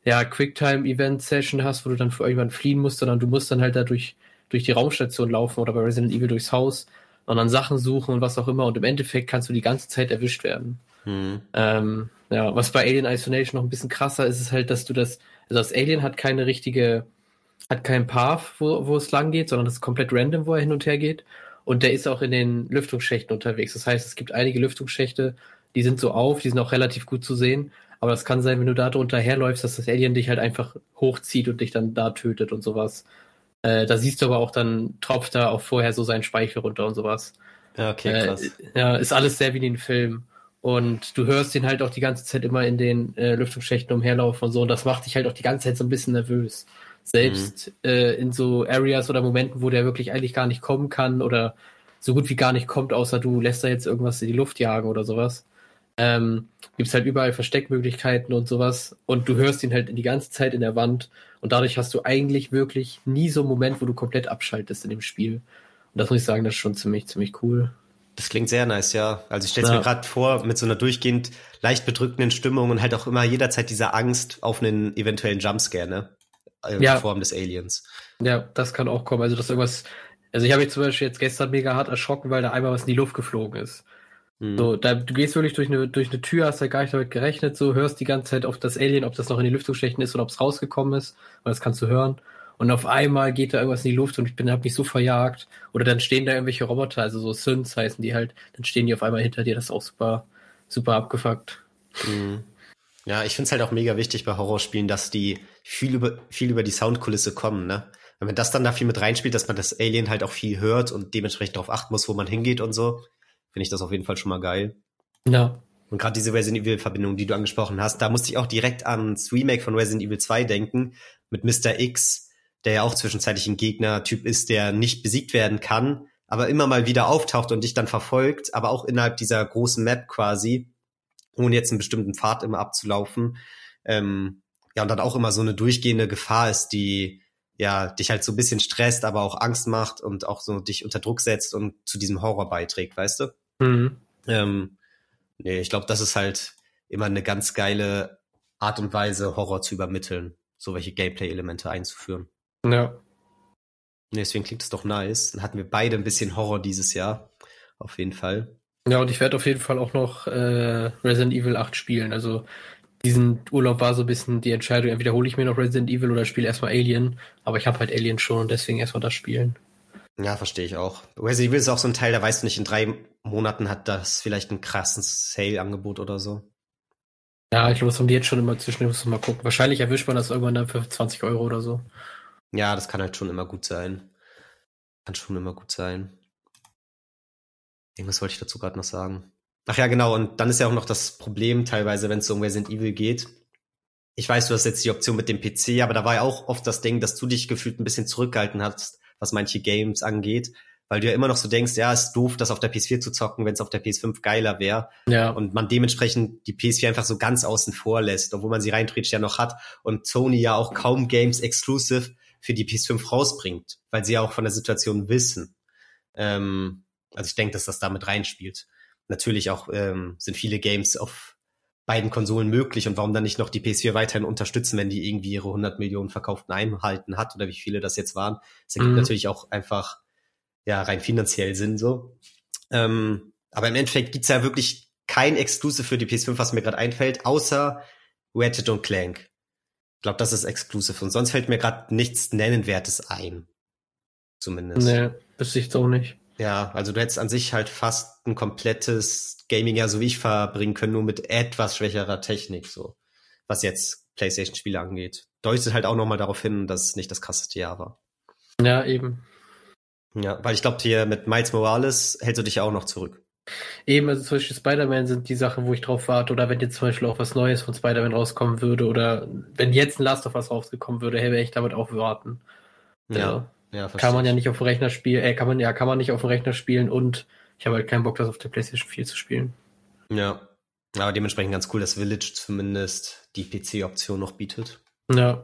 ja, Quicktime-Event-Session hast, wo du dann für irgendwann fliehen musst, sondern du musst dann halt da durch, durch die Raumstation laufen oder bei Resident Evil durchs Haus und dann Sachen suchen und was auch immer und im Endeffekt kannst du die ganze Zeit erwischt werden. Mhm. Ähm, ja, was bei Alien Isolation noch ein bisschen krasser ist, ist halt, dass du das, also das Alien hat keine richtige, hat keinen Path, wo, wo es lang geht, sondern das ist komplett random, wo er hin und her geht. Und der ist auch in den Lüftungsschächten unterwegs. Das heißt, es gibt einige Lüftungsschächte, die sind so auf, die sind auch relativ gut zu sehen. Aber das kann sein, wenn du da drunter herläufst, dass das Alien dich halt einfach hochzieht und dich dann da tötet und sowas. Äh, da siehst du aber auch dann, tropft da auch vorher so seinen Speichel runter und sowas. Ja, okay, äh, krass. Äh, ja, ist alles sehr wie in den Film. Und du hörst ihn halt auch die ganze Zeit immer in den äh, Lüftungsschächten umherlaufen und so. Und das macht dich halt auch die ganze Zeit so ein bisschen nervös. Selbst mhm. äh, in so Areas oder Momenten, wo der wirklich eigentlich gar nicht kommen kann oder so gut wie gar nicht kommt, außer du lässt da jetzt irgendwas in die Luft jagen oder sowas. Ähm, Gibt halt überall Versteckmöglichkeiten und sowas. Und du hörst ihn halt die ganze Zeit in der Wand. Und dadurch hast du eigentlich wirklich nie so einen Moment, wo du komplett abschaltest in dem Spiel. Und das muss ich sagen, das ist schon ziemlich, ziemlich cool. Das klingt sehr nice, ja. Also ich stelle es ja. mir gerade vor, mit so einer durchgehend leicht bedrückenden Stimmung und halt auch immer jederzeit diese Angst auf einen eventuellen Jumpscare, ne? In ja. Form des Aliens. Ja, das kann auch kommen. Also dass irgendwas. Also ich habe mich zum Beispiel jetzt gestern mega hart erschrocken, weil da einmal was in die Luft geflogen ist. Mhm. So, da, du gehst wirklich durch eine, durch eine Tür, hast ja gar nicht damit gerechnet, so hörst die ganze Zeit auf das Alien, ob das noch in die Lüftungsschächten ist oder ob es rausgekommen ist, weil das kannst du hören und auf einmal geht da irgendwas in die Luft und ich bin hab mich so verjagt. Oder dann stehen da irgendwelche Roboter, also so Synths heißen die halt, dann stehen die auf einmal hinter dir, das ist auch super, super abgefuckt. Mhm. Ja, ich finde es halt auch mega wichtig bei Horrorspielen, dass die viel über, viel über die Soundkulisse kommen, ne? Wenn das dann da viel mit reinspielt, dass man das Alien halt auch viel hört und dementsprechend darauf achten muss, wo man hingeht und so, finde ich das auf jeden Fall schon mal geil. Ja. Und gerade diese Resident Evil Verbindung, die du angesprochen hast, da musste ich auch direkt ans Remake von Resident Evil 2 denken, mit Mr. X, der ja auch zwischenzeitlich ein Gegnertyp ist, der nicht besiegt werden kann, aber immer mal wieder auftaucht und dich dann verfolgt, aber auch innerhalb dieser großen Map quasi, ohne jetzt einen bestimmten Pfad immer abzulaufen. Ähm, ja, und dann auch immer so eine durchgehende Gefahr ist, die ja dich halt so ein bisschen stresst, aber auch Angst macht und auch so dich unter Druck setzt und zu diesem Horror beiträgt, weißt du? Mhm. Ähm, nee, ich glaube, das ist halt immer eine ganz geile Art und Weise, Horror zu übermitteln, so welche Gameplay-Elemente einzuführen. Ja. Deswegen klingt es doch nice. Dann hatten wir beide ein bisschen Horror dieses Jahr. Auf jeden Fall. Ja, und ich werde auf jeden Fall auch noch äh, Resident Evil 8 spielen. Also diesen Urlaub war so ein bisschen die Entscheidung, entweder hole ich mir noch Resident Evil oder spiele erstmal Alien. Aber ich habe halt Alien schon und deswegen erstmal das spielen. Ja, verstehe ich auch. Resident Evil ist auch so ein Teil, da weißt du nicht, in drei Monaten hat das vielleicht ein krasses Sale-Angebot oder so. Ja, ich glaube, das haben die jetzt schon immer zwischen, muss mal gucken. Wahrscheinlich erwischt man das irgendwann dann für 20 Euro oder so. Ja, das kann halt schon immer gut sein. Kann schon immer gut sein. Irgendwas wollte ich dazu gerade noch sagen. Ach ja, genau. Und dann ist ja auch noch das Problem teilweise, wenn es um Resident Evil geht. Ich weiß, du hast jetzt die Option mit dem PC, aber da war ja auch oft das Ding, dass du dich gefühlt ein bisschen zurückgehalten hast, was manche Games angeht, weil du ja immer noch so denkst, ja, ist doof, das auf der PS4 zu zocken, wenn es auf der PS5 geiler wäre. Ja. Und man dementsprechend die PS4 einfach so ganz außen vor lässt, obwohl man sie rein ja noch hat und Sony ja auch kaum Games exclusive für die PS5 rausbringt, weil sie ja auch von der Situation wissen. Ähm, also ich denke, dass das damit reinspielt. Natürlich auch ähm, sind viele Games auf beiden Konsolen möglich und warum dann nicht noch die PS4 weiterhin unterstützen, wenn die irgendwie ihre 100 Millionen verkauften Einhalten hat oder wie viele das jetzt waren. Das ergibt mhm. natürlich auch einfach ja rein finanziell Sinn so. Ähm, aber im Endeffekt gibt's ja wirklich kein Exclusive für die PS5, was mir gerade einfällt, außer Ratchet und Clank. Ich glaube, das ist Exclusive und sonst fällt mir gerade nichts Nennenwertes ein. Zumindest. Nee, wüsste ich auch nicht. Ja, also du hättest an sich halt fast ein komplettes Gaming-Jahr, so wie ich verbringen können, nur mit etwas schwächerer Technik, so. Was jetzt PlayStation-Spiele angeht. Deutet halt auch nochmal darauf hin, dass es nicht das krasseste Jahr war. Ja, eben. Ja, weil ich glaube, hier mit Miles Morales hältst du dich ja auch noch zurück. Eben, also zum Beispiel Spider-Man sind die Sachen, wo ich drauf warte, oder wenn jetzt zum Beispiel auch was Neues von Spider-Man rauskommen würde, oder wenn jetzt ein Last of Us rausgekommen würde, hey, wäre ich damit auch warten. Ja. Ja, kann man ja nicht auf dem Rechner spielen, äh, kann man ja, kann man nicht auf dem Rechner spielen und ich habe halt keinen Bock, das auf der PlayStation 4 zu spielen. Ja. Aber dementsprechend ganz cool, dass Village zumindest die PC-Option noch bietet. Ja.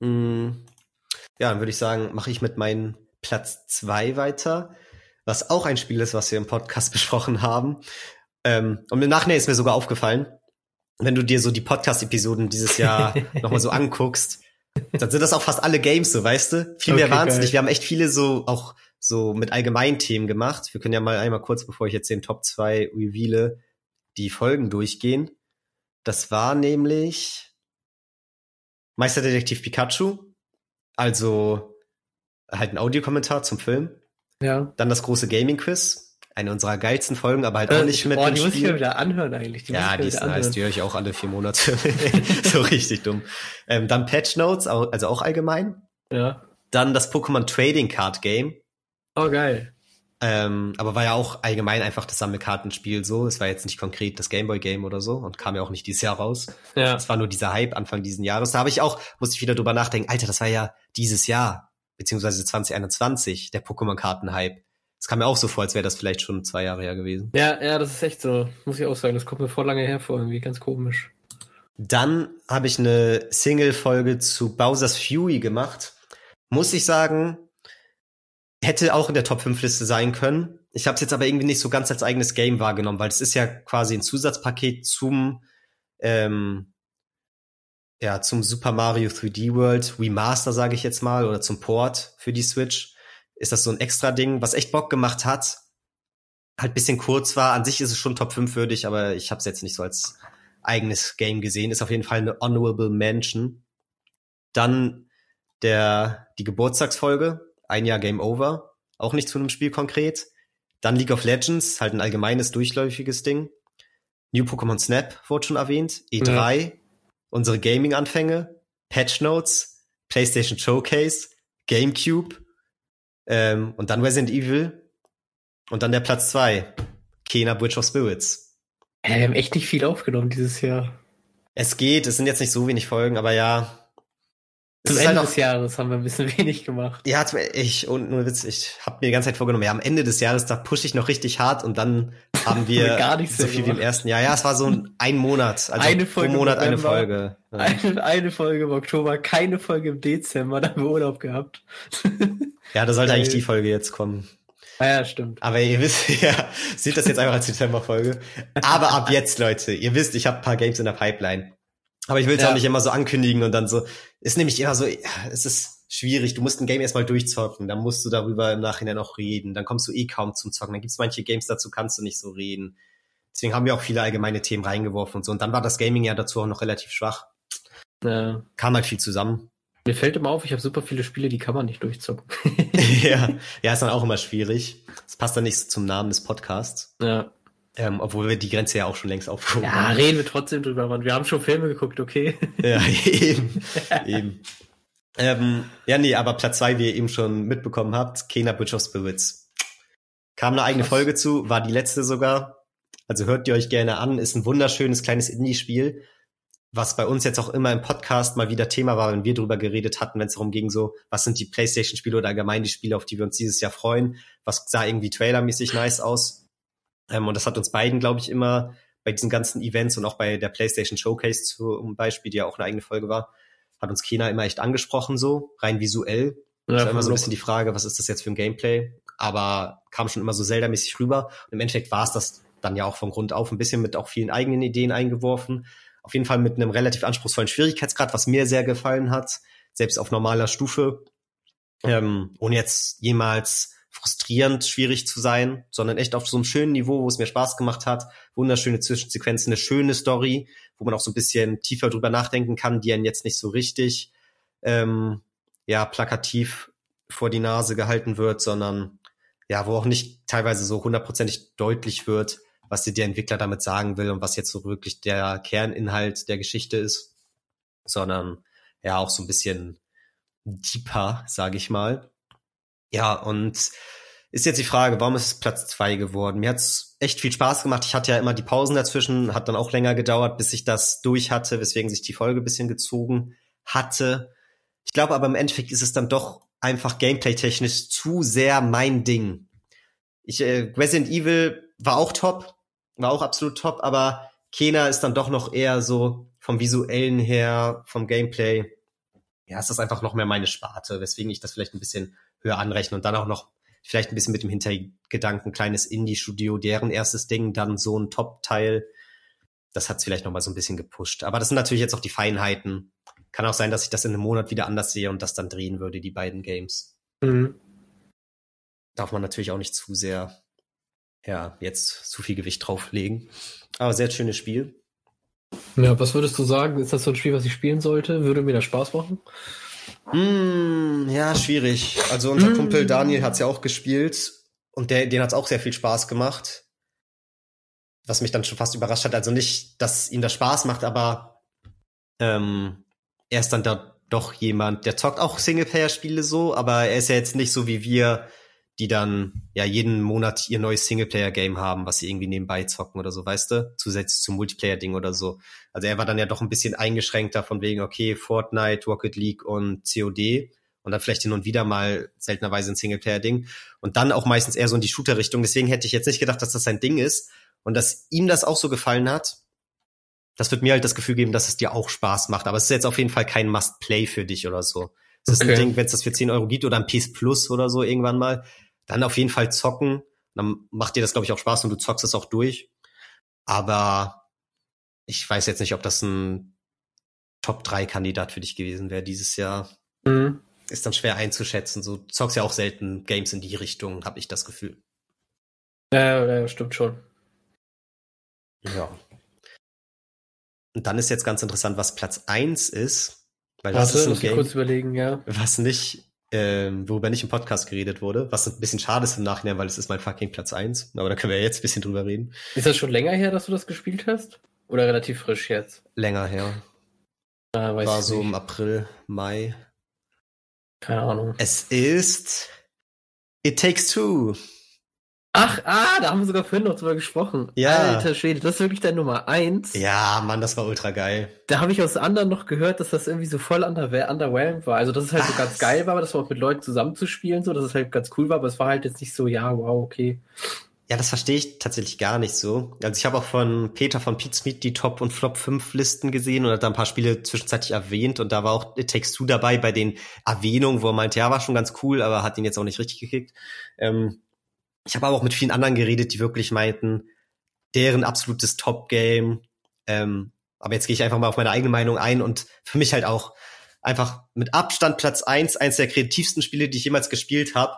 Mhm. Ja, dann würde ich sagen, mache ich mit meinem Platz 2 weiter, was auch ein Spiel ist, was wir im Podcast besprochen haben. Ähm, und im Nachhinein ist mir sogar aufgefallen, wenn du dir so die Podcast-Episoden dieses Jahr nochmal so anguckst, dann sind das auch fast alle Games so, weißt du? Viel mehr okay, waren es nicht. Wir haben echt viele so auch so mit allgemeinen Themen gemacht. Wir können ja mal einmal kurz, bevor ich jetzt den Top 2 reveale, die Folgen durchgehen. Das war nämlich Meisterdetektiv Pikachu, also halt ein Audiokommentar zum Film. Ja. Dann das große Gaming-Quiz, eine unserer geilsten Folgen, aber halt äh, auch nicht mit. Boah, die muss ich mir wieder anhören eigentlich. Die ja, die ist nice, die höre ich auch alle vier Monate. so richtig dumm. Ähm, dann Patch Notes, also auch allgemein. Ja. Dann das Pokémon Trading Card Game. Oh, geil. Ähm, aber war ja auch allgemein einfach das Sammelkartenspiel so. Es war jetzt nicht konkret das Gameboy Game oder so und kam ja auch nicht dieses Jahr raus. Ja. Es war nur dieser Hype Anfang diesen Jahres. Da habe ich auch, musste ich wieder drüber nachdenken, Alter, das war ja dieses Jahr, beziehungsweise 2021, der Pokémon-Karten-Hype. Es kam mir auch so vor, als wäre das vielleicht schon zwei Jahre her gewesen. Ja, ja, das ist echt so. Muss ich auch sagen. Das kommt mir vor lange her vor, irgendwie ganz komisch. Dann habe ich eine Single-Folge zu Bowser's Fury gemacht. Muss ich sagen, hätte auch in der Top 5 Liste sein können. Ich habe es jetzt aber irgendwie nicht so ganz als eigenes Game wahrgenommen, weil es ist ja quasi ein Zusatzpaket zum ähm, ja zum Super Mario 3D World Remaster, sage ich jetzt mal, oder zum Port für die Switch ist das so ein extra Ding, was echt Bock gemacht hat. Halt bisschen kurz war. An sich ist es schon Top 5 würdig, aber ich habe es jetzt nicht so als eigenes Game gesehen. Ist auf jeden Fall eine honorable Mention. Dann der die Geburtstagsfolge, ein Jahr Game Over, auch nicht zu einem Spiel konkret. Dann League of Legends, halt ein allgemeines durchläufiges Ding. New Pokémon Snap wurde schon erwähnt, E3, ja. Unsere Gaming-Anfänge, Patch Notes, PlayStation Showcase, GameCube ähm, und dann Resident Evil und dann der Platz zwei, Kena Bridge of Spirits. Ja, wir haben echt nicht viel aufgenommen dieses Jahr. Es geht, es sind jetzt nicht so wenig Folgen, aber ja, zum Ende halt des Jahres haben wir ein bisschen wenig gemacht. Ja, ich, und nur Witz, ich habe mir die ganze Zeit vorgenommen, ja, am Ende des Jahres, da pushe ich noch richtig hart und dann haben wir gar nicht so viel wie im ersten Jahr. Ja, es war so ein, ein Monat, also eine Folge pro Monat November, eine Folge. Ja. Eine, eine Folge im Oktober, keine Folge im Dezember, da haben wir Urlaub gehabt. ja, da sollte eigentlich die Folge jetzt kommen. Ah ja, stimmt. Aber ihr wisst, ja, seht das jetzt einfach als Dezember-Folge. Aber ab jetzt, Leute, ihr wisst, ich habe paar Games in der Pipeline. Aber ich will es ja. auch nicht immer so ankündigen und dann so. Ist nämlich immer so, es ist schwierig. Du musst ein Game erstmal durchzocken, dann musst du darüber im Nachhinein auch reden. Dann kommst du eh kaum zum Zocken. Dann gibt's manche Games, dazu kannst du nicht so reden. Deswegen haben wir auch viele allgemeine Themen reingeworfen und so. Und dann war das Gaming ja dazu auch noch relativ schwach. Ja. Kam halt viel zusammen. Mir fällt immer auf, ich habe super viele Spiele, die kann man nicht durchzocken. ja, ja, ist dann auch immer schwierig. Das passt dann nicht so zum Namen des Podcasts. Ja. Ähm, obwohl wir die Grenze ja auch schon längst aufgehoben ja, haben. Ja, reden wir trotzdem drüber, Mann. Wir haben schon Filme geguckt, okay? ja, eben. eben. Ähm, ja, nee, aber Platz zwei, wie ihr eben schon mitbekommen habt, Kena Bridge of Spirits. Kam eine eigene Krass. Folge zu, war die letzte sogar. Also hört ihr euch gerne an, ist ein wunderschönes kleines Indie-Spiel, was bei uns jetzt auch immer im Podcast mal wieder Thema war, wenn wir drüber geredet hatten, wenn es darum ging, so, was sind die Playstation-Spiele oder allgemein die Spiele, auf die wir uns dieses Jahr freuen, was sah irgendwie trailermäßig nice aus ähm, und das hat uns beiden, glaube ich, immer bei diesen ganzen Events und auch bei der PlayStation Showcase zum Beispiel, die ja auch eine eigene Folge war, hat uns Kena immer echt angesprochen, so rein visuell. Ja, das war immer so ein bisschen die Frage, was ist das jetzt für ein Gameplay? Aber kam schon immer so Zelda-mäßig rüber. Und im Endeffekt war es das dann ja auch von Grund auf ein bisschen mit auch vielen eigenen Ideen eingeworfen. Auf jeden Fall mit einem relativ anspruchsvollen Schwierigkeitsgrad, was mir sehr gefallen hat, selbst auf normaler Stufe. Ähm, ohne jetzt jemals frustrierend schwierig zu sein, sondern echt auf so einem schönen Niveau, wo es mir Spaß gemacht hat. Wunderschöne Zwischensequenzen, eine schöne Story, wo man auch so ein bisschen tiefer drüber nachdenken kann, die einen jetzt nicht so richtig ähm, ja plakativ vor die Nase gehalten wird, sondern ja, wo auch nicht teilweise so hundertprozentig deutlich wird, was dir der Entwickler damit sagen will und was jetzt so wirklich der Kerninhalt der Geschichte ist, sondern ja auch so ein bisschen deeper, sage ich mal. Ja, und ist jetzt die Frage, warum ist es Platz zwei geworden? Mir hat's echt viel Spaß gemacht. Ich hatte ja immer die Pausen dazwischen, hat dann auch länger gedauert, bis ich das durch hatte, weswegen sich die Folge bisschen gezogen hatte. Ich glaube aber im Endeffekt ist es dann doch einfach gameplay-technisch zu sehr mein Ding. Ich, äh, Resident Evil war auch top, war auch absolut top, aber Kena ist dann doch noch eher so vom visuellen her, vom Gameplay. Ja, ist das einfach noch mehr meine Sparte, weswegen ich das vielleicht ein bisschen höher anrechnen und dann auch noch vielleicht ein bisschen mit dem Hintergedanken, kleines Indie-Studio, deren erstes Ding, dann so ein Top-Teil. Das hat es vielleicht noch mal so ein bisschen gepusht. Aber das sind natürlich jetzt auch die Feinheiten. Kann auch sein, dass ich das in einem Monat wieder anders sehe und das dann drehen würde, die beiden Games. Mhm. Darf man natürlich auch nicht zu sehr, ja, jetzt zu viel Gewicht drauflegen. Aber sehr schönes Spiel. Ja, was würdest du sagen? Ist das so ein Spiel, was ich spielen sollte? Würde mir das Spaß machen? Mm, ja, schwierig. Also unser mm. Kumpel Daniel hat's ja auch gespielt und der, den hat's auch sehr viel Spaß gemacht. Was mich dann schon fast überrascht hat. Also nicht, dass ihm das Spaß macht, aber ähm, er ist dann da doch jemand, der zockt auch Singleplayer-Spiele so, aber er ist ja jetzt nicht so wie wir, die dann ja jeden Monat ihr neues Singleplayer-Game haben, was sie irgendwie nebenbei zocken oder so, weißt du? Zusätzlich zum Multiplayer-Ding oder so. Also er war dann ja doch ein bisschen eingeschränkter von wegen, okay, Fortnite, Rocket League und COD und dann vielleicht hin und wieder mal seltenerweise ein Singleplayer-Ding und dann auch meistens eher so in die Shooter-Richtung. Deswegen hätte ich jetzt nicht gedacht, dass das sein Ding ist und dass ihm das auch so gefallen hat. Das wird mir halt das Gefühl geben, dass es dir auch Spaß macht. Aber es ist jetzt auf jeden Fall kein Must-Play für dich oder so. Es okay. ist ein Ding, wenn es das für 10 Euro gibt oder ein PS Plus oder so irgendwann mal, dann auf jeden Fall zocken. Dann macht dir das, glaube ich, auch Spaß und du zockst es auch durch. Aber ich weiß jetzt nicht, ob das ein Top-3-Kandidat für dich gewesen wäre dieses Jahr. Mhm. Ist dann schwer einzuschätzen. So, du zockst ja auch selten Games in die Richtung, habe ich das Gefühl. Ja, ja, stimmt schon. Ja. Und dann ist jetzt ganz interessant, was Platz 1 ist. Weil Warte, das ist ein Game, kurz überlegen, ja. Was nicht ähm, worüber nicht im Podcast geredet wurde, was ein bisschen schade ist im Nachhinein, weil es ist mein fucking Platz eins. Aber da können wir jetzt ein bisschen drüber reden. Ist das schon länger her, dass du das gespielt hast? Oder relativ frisch jetzt? Länger her. Ah, War so nicht. im April, Mai. Keine Ahnung. Es ist It Takes Two. Ach, ah, da haben wir sogar vorhin noch drüber gesprochen. Ja. Alter Schwede, das ist wirklich dein Nummer eins. Ja, Mann, das war ultra geil. Da habe ich aus anderen noch gehört, dass das irgendwie so voll under underwhelmed war. Also, dass es halt Was? so ganz geil war, dass man auch mit Leuten zusammenzuspielen, so, dass es halt ganz cool war, aber es war halt jetzt nicht so, ja, wow, okay. Ja, das verstehe ich tatsächlich gar nicht so. Also ich habe auch von Peter von Pete Smith die Top- und Flop-5-Listen gesehen und hat da ein paar Spiele zwischenzeitlich erwähnt und da war auch Takes Two dabei bei den Erwähnungen, wo er meinte, ja, war schon ganz cool, aber hat ihn jetzt auch nicht richtig gekickt. Ähm, ich habe aber auch mit vielen anderen geredet, die wirklich meinten, deren absolutes Top-Game. Ähm, aber jetzt gehe ich einfach mal auf meine eigene Meinung ein und für mich halt auch einfach mit Abstand Platz eins, eins der kreativsten Spiele, die ich jemals gespielt habe.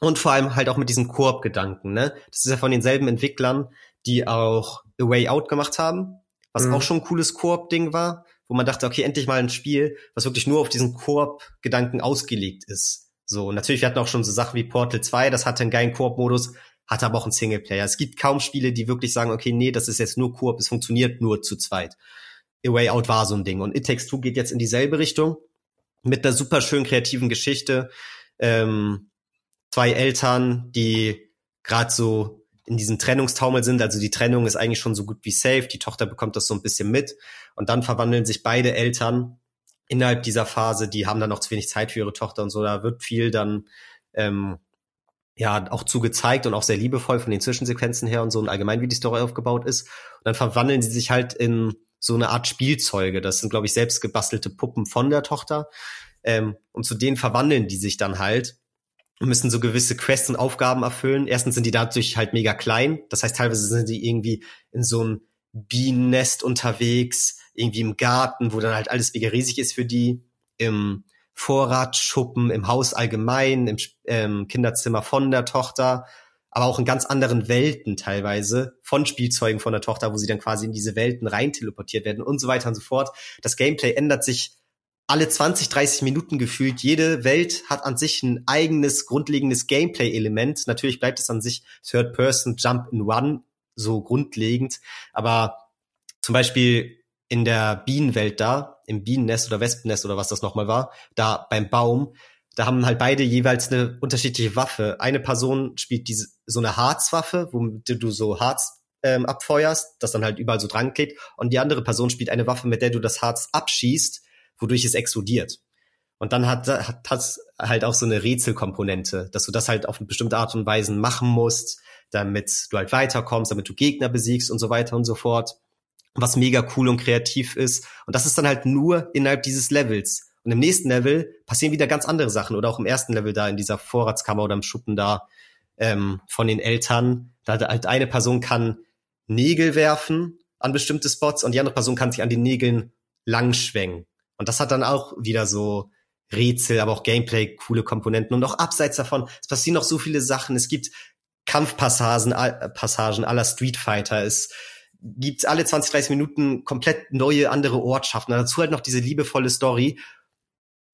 Und vor allem halt auch mit diesem Koop-Gedanken, ne? Das ist ja von denselben Entwicklern, die auch A Way Out gemacht haben, was mhm. auch schon ein cooles Koop-Ding war, wo man dachte, okay, endlich mal ein Spiel, was wirklich nur auf diesen Koop-Gedanken ausgelegt ist. So, natürlich, wir hatten auch schon so Sachen wie Portal 2, das hatte einen geilen Koop-Modus, hatte aber auch einen Singleplayer. Es gibt kaum Spiele, die wirklich sagen, okay, nee, das ist jetzt nur Koop, es funktioniert nur zu zweit. A Way Out war so ein Ding. Und It Takes Two geht jetzt in dieselbe Richtung, mit einer super schön kreativen Geschichte. Ähm, zwei Eltern, die gerade so in diesem Trennungstaumel sind. Also die Trennung ist eigentlich schon so gut wie safe. Die Tochter bekommt das so ein bisschen mit. Und dann verwandeln sich beide Eltern innerhalb dieser Phase, die haben dann noch zu wenig Zeit für ihre Tochter und so, da wird viel dann ähm, ja auch zu gezeigt und auch sehr liebevoll von den Zwischensequenzen her und so und allgemein, wie die Story aufgebaut ist. Und dann verwandeln sie sich halt in so eine Art Spielzeuge. Das sind, glaube ich, selbst gebastelte Puppen von der Tochter. Ähm, und zu denen verwandeln die sich dann halt und müssen so gewisse Quests und Aufgaben erfüllen. Erstens sind die dadurch halt mega klein. Das heißt, teilweise sind die irgendwie in so ein Bienennest unterwegs irgendwie im Garten, wo dann halt alles mega riesig ist für die, im Vorratsschuppen, im Haus allgemein, im ähm, Kinderzimmer von der Tochter, aber auch in ganz anderen Welten teilweise von Spielzeugen von der Tochter, wo sie dann quasi in diese Welten rein teleportiert werden und so weiter und so fort. Das Gameplay ändert sich alle 20, 30 Minuten gefühlt. Jede Welt hat an sich ein eigenes grundlegendes Gameplay-Element. Natürlich bleibt es an sich Third Person Jump in One so grundlegend, aber zum Beispiel in der Bienenwelt da, im Bienennest oder Wespennest oder was das nochmal war, da beim Baum, da haben halt beide jeweils eine unterschiedliche Waffe. Eine Person spielt diese so eine Harzwaffe, womit du so Harz ähm, abfeuerst, das dann halt überall so dran klebt. Und die andere Person spielt eine Waffe, mit der du das Harz abschießt, wodurch es explodiert. Und dann hat, hat das halt auch so eine Rätselkomponente, dass du das halt auf eine bestimmte Art und Weise machen musst, damit du halt weiterkommst, damit du Gegner besiegst und so weiter und so fort was mega cool und kreativ ist. Und das ist dann halt nur innerhalb dieses Levels. Und im nächsten Level passieren wieder ganz andere Sachen. Oder auch im ersten Level da in dieser Vorratskammer oder im Schuppen da ähm, von den Eltern. Da halt eine Person kann Nägel werfen an bestimmte Spots und die andere Person kann sich an den Nägeln langschwenken. Und das hat dann auch wieder so Rätsel, aber auch Gameplay, coole Komponenten. Und auch abseits davon, es passieren noch so viele Sachen. Es gibt Kampfpassagen, Passagen aller Street Fighter. Es gibt's alle 20, 30 Minuten komplett neue, andere Ortschaften. Dazu halt noch diese liebevolle Story.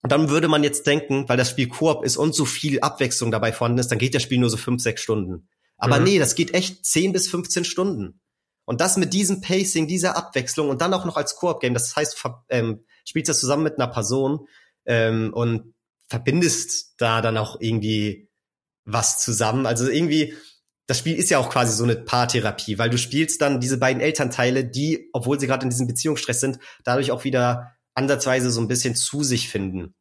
Und dann würde man jetzt denken, weil das Spiel Koop ist und so viel Abwechslung dabei vorhanden ist, dann geht das Spiel nur so 5, 6 Stunden. Aber mhm. nee, das geht echt 10 bis 15 Stunden. Und das mit diesem Pacing, dieser Abwechslung und dann auch noch als Koop-Game. Das heißt, du ähm, spielst das zusammen mit einer Person ähm, und verbindest da dann auch irgendwie was zusammen. Also irgendwie, das Spiel ist ja auch quasi so eine Paartherapie, weil du spielst dann diese beiden Elternteile, die, obwohl sie gerade in diesem Beziehungsstress sind, dadurch auch wieder ansatzweise so ein bisschen zu sich finden.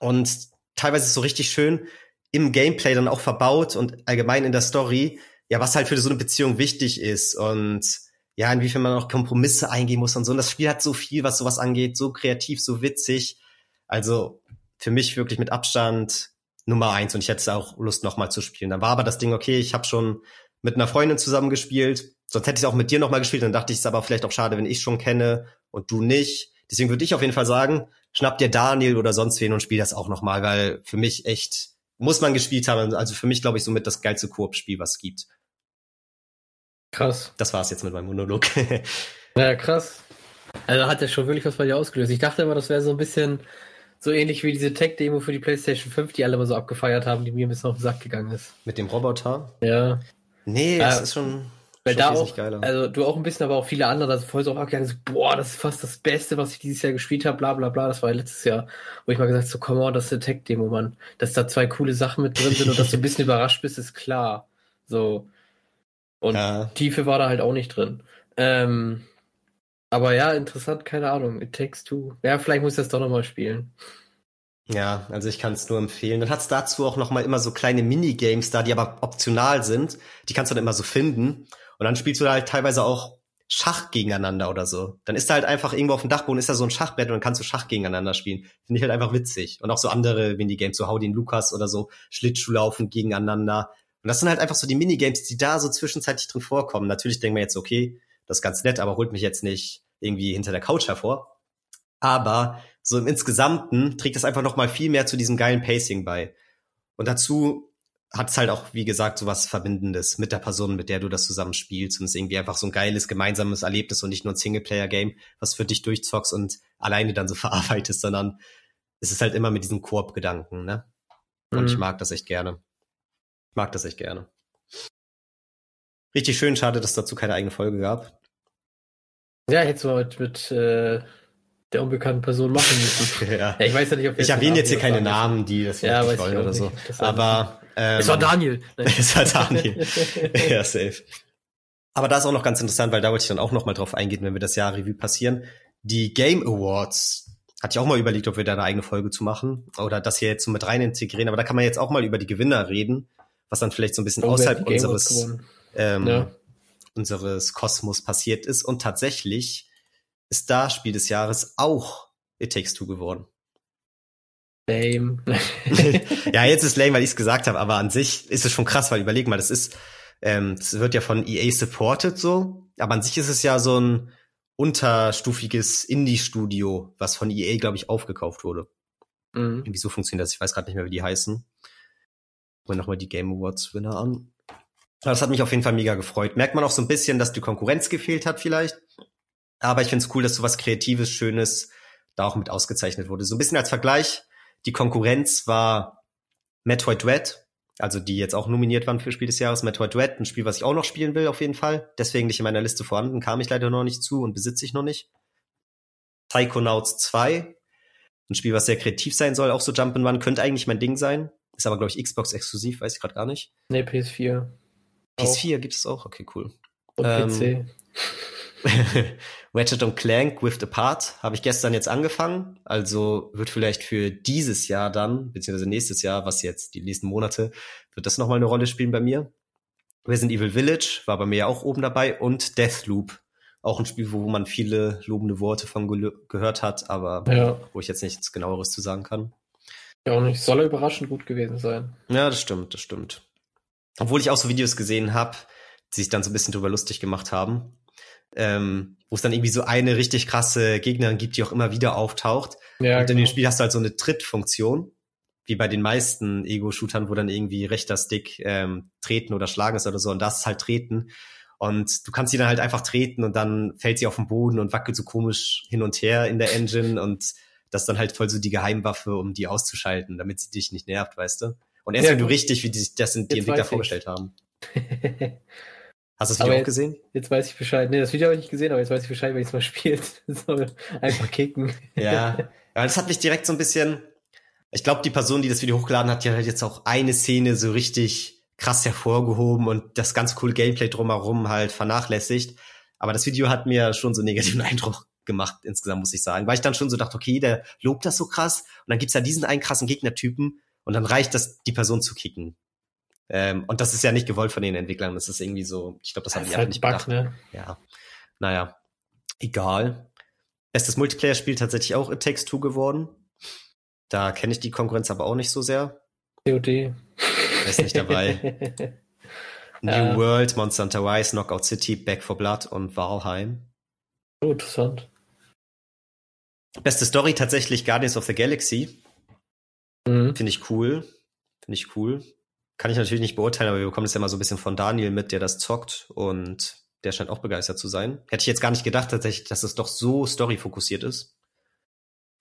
Und teilweise ist so richtig schön im Gameplay dann auch verbaut und allgemein in der Story, ja, was halt für so eine Beziehung wichtig ist und ja, inwiefern man auch Kompromisse eingehen muss und so. Und das Spiel hat so viel, was sowas angeht, so kreativ, so witzig. Also für mich wirklich mit Abstand Nummer eins und ich hätte auch Lust nochmal zu spielen. Dann war aber das Ding, okay, ich habe schon mit einer Freundin zusammen gespielt, sonst hätte ich es auch mit dir nochmal gespielt, dann dachte ich es aber vielleicht auch schade, wenn ich schon kenne und du nicht. Deswegen würde ich auf jeden Fall sagen, schnapp dir Daniel oder sonst wen und spiel das auch nochmal, weil für mich echt, muss man gespielt haben. Also für mich, glaube ich, somit das geilste Koop-Spiel, was es gibt. Krass. Das war's jetzt mit meinem Monolog. ja, krass. Also hat er schon wirklich was bei dir ausgelöst. Ich dachte immer, das wäre so ein bisschen So ähnlich wie diese Tech-Demo für die PlayStation 5, die alle mal so abgefeiert haben, die mir ein bisschen auf den Sack gegangen ist. Mit dem Roboter? Ja. Nee, das äh, ist schon. Weil da auch, geiler. also du auch ein bisschen, aber auch viele andere, da sind voll so abgegangen, so, boah, das ist fast das Beste, was ich dieses Jahr gespielt habe, bla bla bla. Das war ja letztes Jahr, wo ich mal gesagt so, come on, das ist eine Tech-Demo, Mann. Dass da zwei coole Sachen mit drin sind und dass du ein bisschen überrascht bist, ist klar. So. Und ja. Tiefe war da halt auch nicht drin. Ähm, aber ja, interessant, keine Ahnung. It takes two. Ja, vielleicht muss ich das doch nochmal spielen. Ja, also ich kann es nur empfehlen. Dann hat's dazu auch nochmal immer so kleine Minigames da, die aber optional sind. Die kannst du dann immer so finden. Und dann spielst du da halt teilweise auch Schach gegeneinander oder so. Dann ist da halt einfach irgendwo auf dem Dachboden ist da so ein Schachbrett und dann kannst du Schach gegeneinander spielen. Finde ich halt einfach witzig. Und auch so andere Minigames, so Hau den Lukas oder so, Schlittschuhlaufen gegeneinander. Und das sind halt einfach so die Minigames, die da so zwischenzeitlich drin vorkommen. Natürlich denken wir jetzt, okay, das ist ganz nett, aber holt mich jetzt nicht irgendwie hinter der Couch hervor. Aber so im Insgesamten trägt das einfach noch mal viel mehr zu diesem geilen Pacing bei. Und dazu hat es halt auch, wie gesagt, so was Verbindendes mit der Person, mit der du das zusammen spielst. Und es ist irgendwie einfach so ein geiles gemeinsames Erlebnis und nicht nur ein Singleplayer-Game, was für dich durchzockst und alleine dann so verarbeitest, sondern es ist halt immer mit diesem Koop-Gedanken, ne? Und mhm. ich mag das echt gerne. Ich mag das echt gerne. Richtig schön, schade, dass es dazu keine eigene Folge gab. Ja, hättest du mit, mit äh, der unbekannten Person machen müssen. ja. ja. ich weiß ja nicht, ob Ich erwähne jetzt hier keine Namen, die das ja, nicht wollen oder nicht. so. Aber ähm, es war Daniel. es war Daniel. ja, safe. Aber da ist auch noch ganz interessant, weil da wollte ich dann auch noch mal drauf eingehen, wenn wir das Jahr Revue passieren. Die Game Awards. Hatte ich auch mal überlegt, ob wir da eine eigene Folge zu machen oder das hier jetzt so mit rein integrieren. Aber da kann man jetzt auch mal über die Gewinner reden, was dann vielleicht so ein bisschen oh, außerhalb unseres, ähm, ja. Unseres Kosmos passiert ist. Und tatsächlich ist da Spiel des Jahres auch It Takes Two geworden. Lame. ja, jetzt ist lame, weil ich es gesagt habe, aber an sich ist es schon krass, weil überleg mal, das ist, ähm, das wird ja von EA supported so, aber an sich ist es ja so ein unterstufiges Indie-Studio, was von EA, glaube ich, aufgekauft wurde. Mhm. Irgendwie so funktioniert das, ich weiß gerade nicht mehr, wie die heißen. Gucken wir nochmal die Game Awards Winner an. Das hat mich auf jeden Fall mega gefreut. Merkt man auch so ein bisschen, dass die Konkurrenz gefehlt hat vielleicht. Aber ich finde es cool, dass so was Kreatives, Schönes da auch mit ausgezeichnet wurde. So ein bisschen als Vergleich. Die Konkurrenz war Metroid Dread, also die jetzt auch nominiert waren für Spiel des Jahres. Metroid Dread, ein Spiel, was ich auch noch spielen will, auf jeden Fall. Deswegen nicht in meiner Liste vorhanden, kam ich leider noch nicht zu und besitze ich noch nicht. Psychonauts 2, ein Spiel, was sehr kreativ sein soll, auch so Jump'n'Run, könnte eigentlich mein Ding sein. Ist aber, glaube ich, Xbox exklusiv, weiß ich gerade gar nicht. Nee, PS4. PS4 auch. gibt es auch, okay, cool. Und ähm, PC. Ratchet und Clank Rift Apart habe ich gestern jetzt angefangen. Also wird vielleicht für dieses Jahr dann, beziehungsweise nächstes Jahr, was jetzt die nächsten Monate, wird das nochmal eine Rolle spielen bei mir. Resident Evil Village war bei mir ja auch oben dabei und Deathloop. Auch ein Spiel, wo man viele lobende Worte von ge gehört hat, aber ja. wo ich jetzt nichts genaueres zu sagen kann. Ja, auch nicht. Soll er überraschend gut gewesen sein. Ja, das stimmt, das stimmt. Obwohl ich auch so Videos gesehen habe, die sich dann so ein bisschen drüber lustig gemacht haben ähm, wo es dann irgendwie so eine richtig krasse Gegnerin gibt, die auch immer wieder auftaucht. Ja, und in genau. dem Spiel hast du halt so eine Trittfunktion, wie bei den meisten Ego-Shootern, wo dann irgendwie rechter Stick ähm, treten oder schlagen ist oder so. Und das ist halt treten. Und du kannst sie dann halt einfach treten und dann fällt sie auf den Boden und wackelt so komisch hin und her in der Engine und das ist dann halt voll so die Geheimwaffe, um die auszuschalten, damit sie dich nicht nervt, weißt du? Und erst ja, wenn du richtig, wie die, das sind die Entwickler vorgestellt haben. Hast du das Video aber auch gesehen? Jetzt weiß ich Bescheid. Nee, das Video habe ich nicht gesehen, aber jetzt weiß ich Bescheid, wenn ich es mal spielt. so, einfach kicken. ja. ja. Das hat mich direkt so ein bisschen. Ich glaube, die Person, die das Video hochgeladen hat, die hat jetzt auch eine Szene so richtig krass hervorgehoben und das ganz coole Gameplay drumherum halt vernachlässigt. Aber das Video hat mir schon so einen negativen Eindruck gemacht, insgesamt, muss ich sagen. Weil ich dann schon so dachte, okay, der lobt das so krass und dann gibt's ja diesen einen krassen Gegnertypen und dann reicht das, die Person zu kicken. Ähm, und das ist ja nicht gewollt von den Entwicklern. Das ist irgendwie so, ich glaube, das, das haben die halt nicht Bug, bedacht. Ne? Ja. Naja, egal. Bestes Multiplayer-Spiel tatsächlich auch It Takes Two geworden. Da kenne ich die Konkurrenz aber auch nicht so sehr. COD. Ist nicht dabei. New ja. World, Monster Hunter Rise, Knockout City, Back for Blood und Valheim. Oh, interessant. Beste Story tatsächlich Guardians of the Galaxy. Mhm. Finde ich cool. Finde ich cool kann ich natürlich nicht beurteilen, aber wir bekommen das ja mal so ein bisschen von Daniel mit, der das zockt und der scheint auch begeistert zu sein. Hätte ich jetzt gar nicht gedacht tatsächlich, dass es doch so story-fokussiert ist.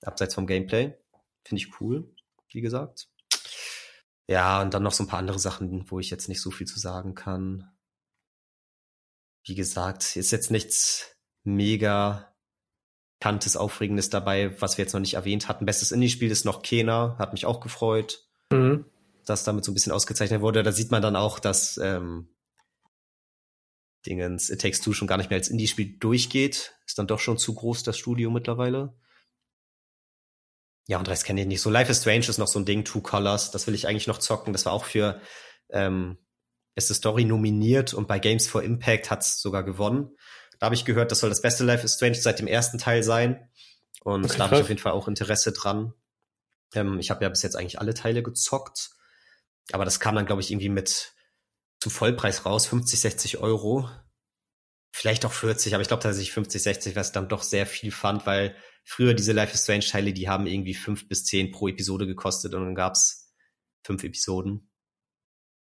Abseits vom Gameplay. Finde ich cool, wie gesagt. Ja, und dann noch so ein paar andere Sachen, wo ich jetzt nicht so viel zu sagen kann. Wie gesagt, ist jetzt nichts mega kantes, aufregendes dabei, was wir jetzt noch nicht erwähnt hatten. Bestes Indie-Spiel ist noch Kena, hat mich auch gefreut, mhm. dass damit so ein bisschen ausgezeichnet wurde. Da sieht man dann auch, dass ähm, Dingens It Takes Two schon gar nicht mehr als Indie-Spiel durchgeht. Ist dann doch schon zu groß, das Studio mittlerweile. Ja, und Rest kenne ich nicht. So Life is Strange ist noch so ein Ding, Two Colors. Das will ich eigentlich noch zocken. Das war auch für ähm, ist the Story nominiert und bei Games for Impact hat's sogar gewonnen. Da habe ich gehört, das soll das beste Life is Strange seit dem ersten Teil sein. Und okay, da habe ich auf jeden Fall auch Interesse dran. Ähm, ich habe ja bis jetzt eigentlich alle Teile gezockt. Aber das kam dann, glaube ich, irgendwie mit zum Vollpreis raus, 50, 60 Euro. Vielleicht auch 40, aber ich glaube tatsächlich 50, 60, was dann doch sehr viel fand, weil früher diese Life is Strange Teile, die haben irgendwie fünf bis zehn pro Episode gekostet und dann gab's fünf Episoden.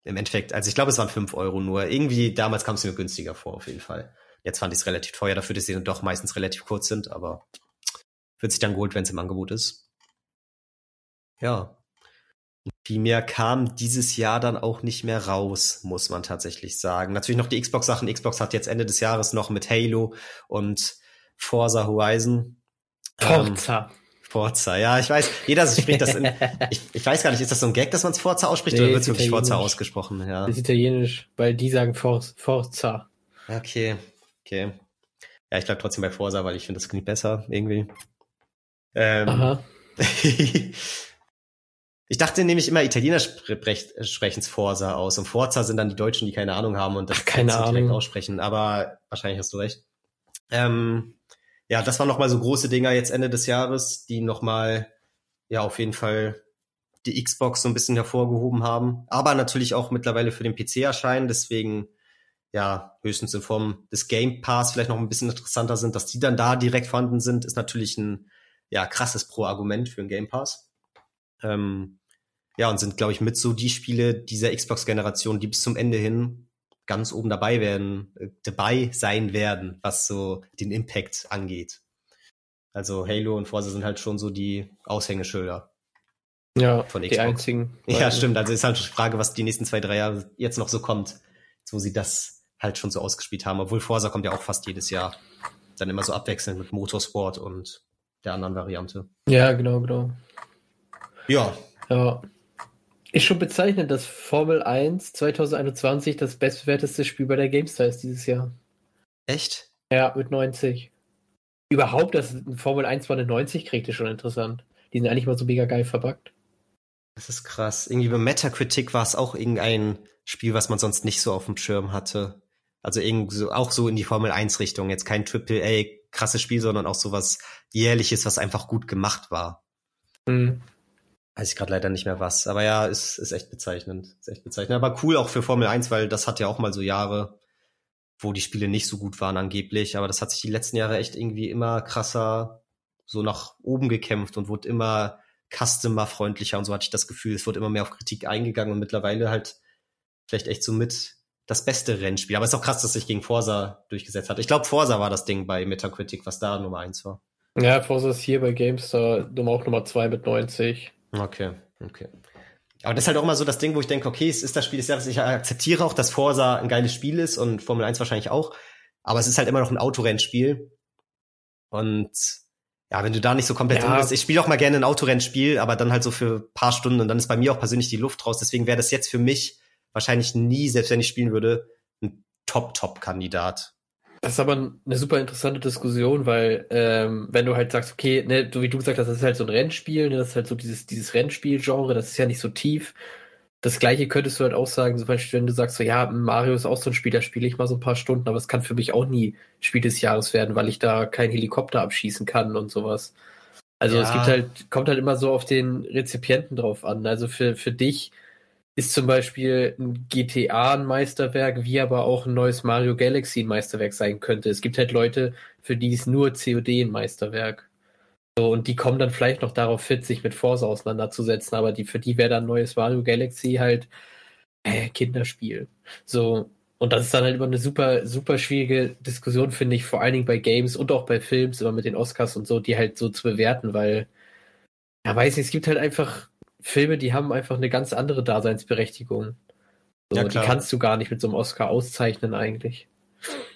Im Endeffekt, also ich glaube, es waren fünf Euro nur. Irgendwie damals kam es mir günstiger vor, auf jeden Fall. Jetzt fand ich es relativ teuer dafür, dass sie dann doch meistens relativ kurz sind, aber wird sich dann geholt, wenn es im Angebot ist. Ja. Viel mehr kam dieses Jahr dann auch nicht mehr raus, muss man tatsächlich sagen. Natürlich noch die Xbox-Sachen. Xbox hat jetzt Ende des Jahres noch mit Halo und Forza Horizon. Forza. Ähm, Forza, ja, ich weiß, jeder spricht das in, ich, ich weiß gar nicht, ist das so ein Gag, dass man es Forza ausspricht nee, oder wird es wirklich Forza ausgesprochen? Ja. Das ist italienisch, weil die sagen For Forza. Okay, okay. Ja, ich bleib trotzdem bei Forza, weil ich finde, das klingt besser, irgendwie. Ähm, Aha. Ich dachte nämlich immer, Italiener sprechen Forza aus und Forza sind dann die Deutschen, die keine Ahnung haben und das Ach, keine Ahnung. direkt aussprechen. Aber wahrscheinlich hast du recht. Ähm, ja, das waren nochmal so große Dinger jetzt Ende des Jahres, die nochmal, ja, auf jeden Fall die Xbox so ein bisschen hervorgehoben haben. Aber natürlich auch mittlerweile für den PC erscheinen. Deswegen, ja, höchstens in Form des Game Pass vielleicht noch ein bisschen interessanter sind, dass die dann da direkt vorhanden sind, ist natürlich ein, ja, krasses Pro-Argument für einen Game Pass. Ähm, ja, und sind, glaube ich, mit so die Spiele dieser Xbox-Generation, die bis zum Ende hin ganz oben dabei werden, äh, dabei sein werden, was so den Impact angeht. Also Halo und Forza sind halt schon so die Aushängeschilder. Ja, von Xbox. die einzigen. Ja, stimmt. Also ist halt die Frage, was die nächsten zwei, drei Jahre jetzt noch so kommt, wo sie das halt schon so ausgespielt haben. Obwohl Forza kommt ja auch fast jedes Jahr. Dann immer so abwechselnd mit Motorsport und der anderen Variante. Ja, genau, genau. Ja. Ja. Ist schon bezeichnend, dass Formel 1 2021 das bestbewerteste Spiel bei der GameStar ist dieses Jahr. Echt? Ja, mit 90. Überhaupt, dass Formel 1 mal eine 90 kriegt, ist schon interessant. Die sind eigentlich mal so mega geil verbuggt. Das ist krass. Irgendwie bei Metacritic war es auch irgendein Spiel, was man sonst nicht so auf dem Schirm hatte. Also irgendwie so, auch so in die Formel 1 Richtung. Jetzt kein Triple A krasses Spiel, sondern auch so was jährliches, was einfach gut gemacht war. Mhm. Weiß ich gerade leider nicht mehr was. Aber ja, ist, ist echt bezeichnend. Ist echt bezeichnend. Aber cool auch für Formel 1, weil das hat ja auch mal so Jahre, wo die Spiele nicht so gut waren angeblich. Aber das hat sich die letzten Jahre echt irgendwie immer krasser so nach oben gekämpft und wurde immer customer-freundlicher und so hatte ich das Gefühl. Es wurde immer mehr auf Kritik eingegangen und mittlerweile halt vielleicht echt so mit das beste Rennspiel. Aber es ist auch krass, dass sich gegen Forsa durchgesetzt hat. Ich glaube, Forsa war das Ding bei Metacritic, was da Nummer eins war. Ja, Forsa ist hier bei GameStar Nummer auch Nummer zwei mit 90. Okay, okay. Aber das ist halt auch mal so das Ding, wo ich denke, okay, es ist das Spiel des Jahres. Ich akzeptiere auch, dass Forza ein geiles Spiel ist und Formel 1 wahrscheinlich auch. Aber es ist halt immer noch ein Autorennspiel. Und ja, wenn du da nicht so komplett ja. drin bist, ich spiele auch mal gerne ein Autorennspiel, aber dann halt so für ein paar Stunden und dann ist bei mir auch persönlich die Luft raus. Deswegen wäre das jetzt für mich wahrscheinlich nie, selbst wenn ich spielen würde, ein Top-Top-Kandidat. Das ist aber eine super interessante Diskussion, weil ähm, wenn du halt sagst, okay, ne, so wie du gesagt hast, das ist halt so ein Rennspiel, ne, das ist halt so dieses, dieses Rennspiel-Genre, das ist ja nicht so tief. Das gleiche könntest du halt auch sagen, zum Beispiel, wenn du sagst, so ja, Mario ist auch so ein Spiel, da spiele ich mal so ein paar Stunden, aber es kann für mich auch nie Spiel des Jahres werden, weil ich da keinen Helikopter abschießen kann und sowas. Also ja. es gibt halt, kommt halt immer so auf den Rezipienten drauf an. Also für, für dich ist zum Beispiel ein GTA ein Meisterwerk, wie aber auch ein neues Mario Galaxy ein Meisterwerk sein könnte. Es gibt halt Leute, für die ist nur COD ein Meisterwerk. So, und die kommen dann vielleicht noch darauf fit, sich mit Forza auseinanderzusetzen, aber die, für die wäre dann neues Mario Galaxy halt äh, Kinderspiel. So, und das ist dann halt immer eine super, super schwierige Diskussion, finde ich, vor allen Dingen bei Games und auch bei Films, immer mit den Oscars und so, die halt so zu bewerten, weil Ja, weiß nicht, es gibt halt einfach Filme, die haben einfach eine ganz andere Daseinsberechtigung. So, ja, die kannst du gar nicht mit so einem Oscar auszeichnen eigentlich.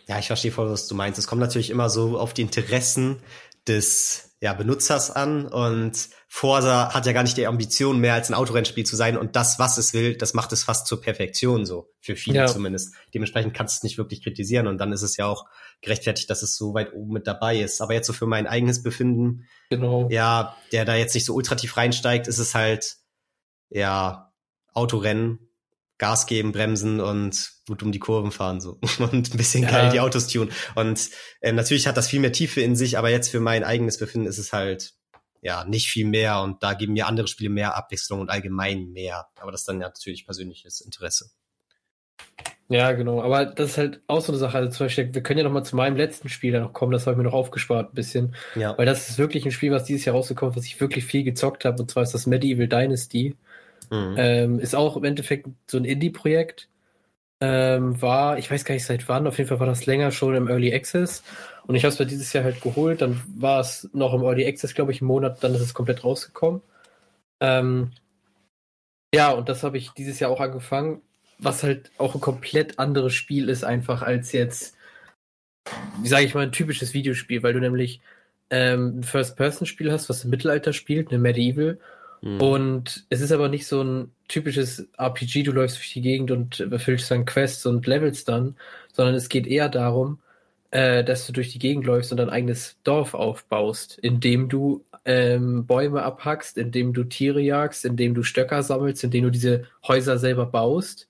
Ja, ich verstehe voll, was du meinst. Es kommt natürlich immer so auf die Interessen des ja, Benutzers an und Forsa hat ja gar nicht die Ambition, mehr als ein Autorennspiel zu sein und das, was es will, das macht es fast zur Perfektion so, für viele ja. zumindest. Dementsprechend kannst du es nicht wirklich kritisieren und dann ist es ja auch gerechtfertigt, dass es so weit oben mit dabei ist. Aber jetzt so für mein eigenes Befinden, genau. ja, der da jetzt nicht so ultra tief reinsteigt, ist es halt, ja, Autorennen Gas geben, bremsen und gut um die Kurven fahren so und ein bisschen ja. geil die Autos tun. Und äh, natürlich hat das viel mehr Tiefe in sich, aber jetzt für mein eigenes Befinden ist es halt ja nicht viel mehr und da geben mir andere Spiele mehr Abwechslung und allgemein mehr. Aber das ist dann natürlich persönliches Interesse. Ja, genau. Aber das ist halt auch so eine Sache. Also zum Beispiel, wir können ja noch mal zu meinem letzten Spiel da noch kommen. Das habe ich mir noch aufgespart ein bisschen. Ja. Weil das ist wirklich ein Spiel, was dieses Jahr rausgekommen ist, was ich wirklich viel gezockt habe. Und zwar ist das Medieval Dynasty. Mhm. Ähm, ist auch im Endeffekt so ein Indie-Projekt. Ähm, war, ich weiß gar nicht seit wann, auf jeden Fall war das länger schon im Early Access. Und ich habe es mir dieses Jahr halt geholt. Dann war es noch im Early Access, glaube ich, einen Monat, dann ist es komplett rausgekommen. Ähm, ja, und das habe ich dieses Jahr auch angefangen, was halt auch ein komplett anderes Spiel ist, einfach als jetzt, wie sage ich mal, ein typisches Videospiel, weil du nämlich ähm, ein First-Person-Spiel hast, was im Mittelalter spielt, eine Medieval, Mhm. Und es ist aber nicht so ein typisches RPG, du läufst durch die Gegend und erfüllst dann Quests und Levels dann, sondern es geht eher darum, äh, dass du durch die Gegend läufst und dein eigenes Dorf aufbaust, indem du ähm, Bäume abhackst, indem du Tiere jagst, indem du Stöcker sammelst, indem du diese Häuser selber baust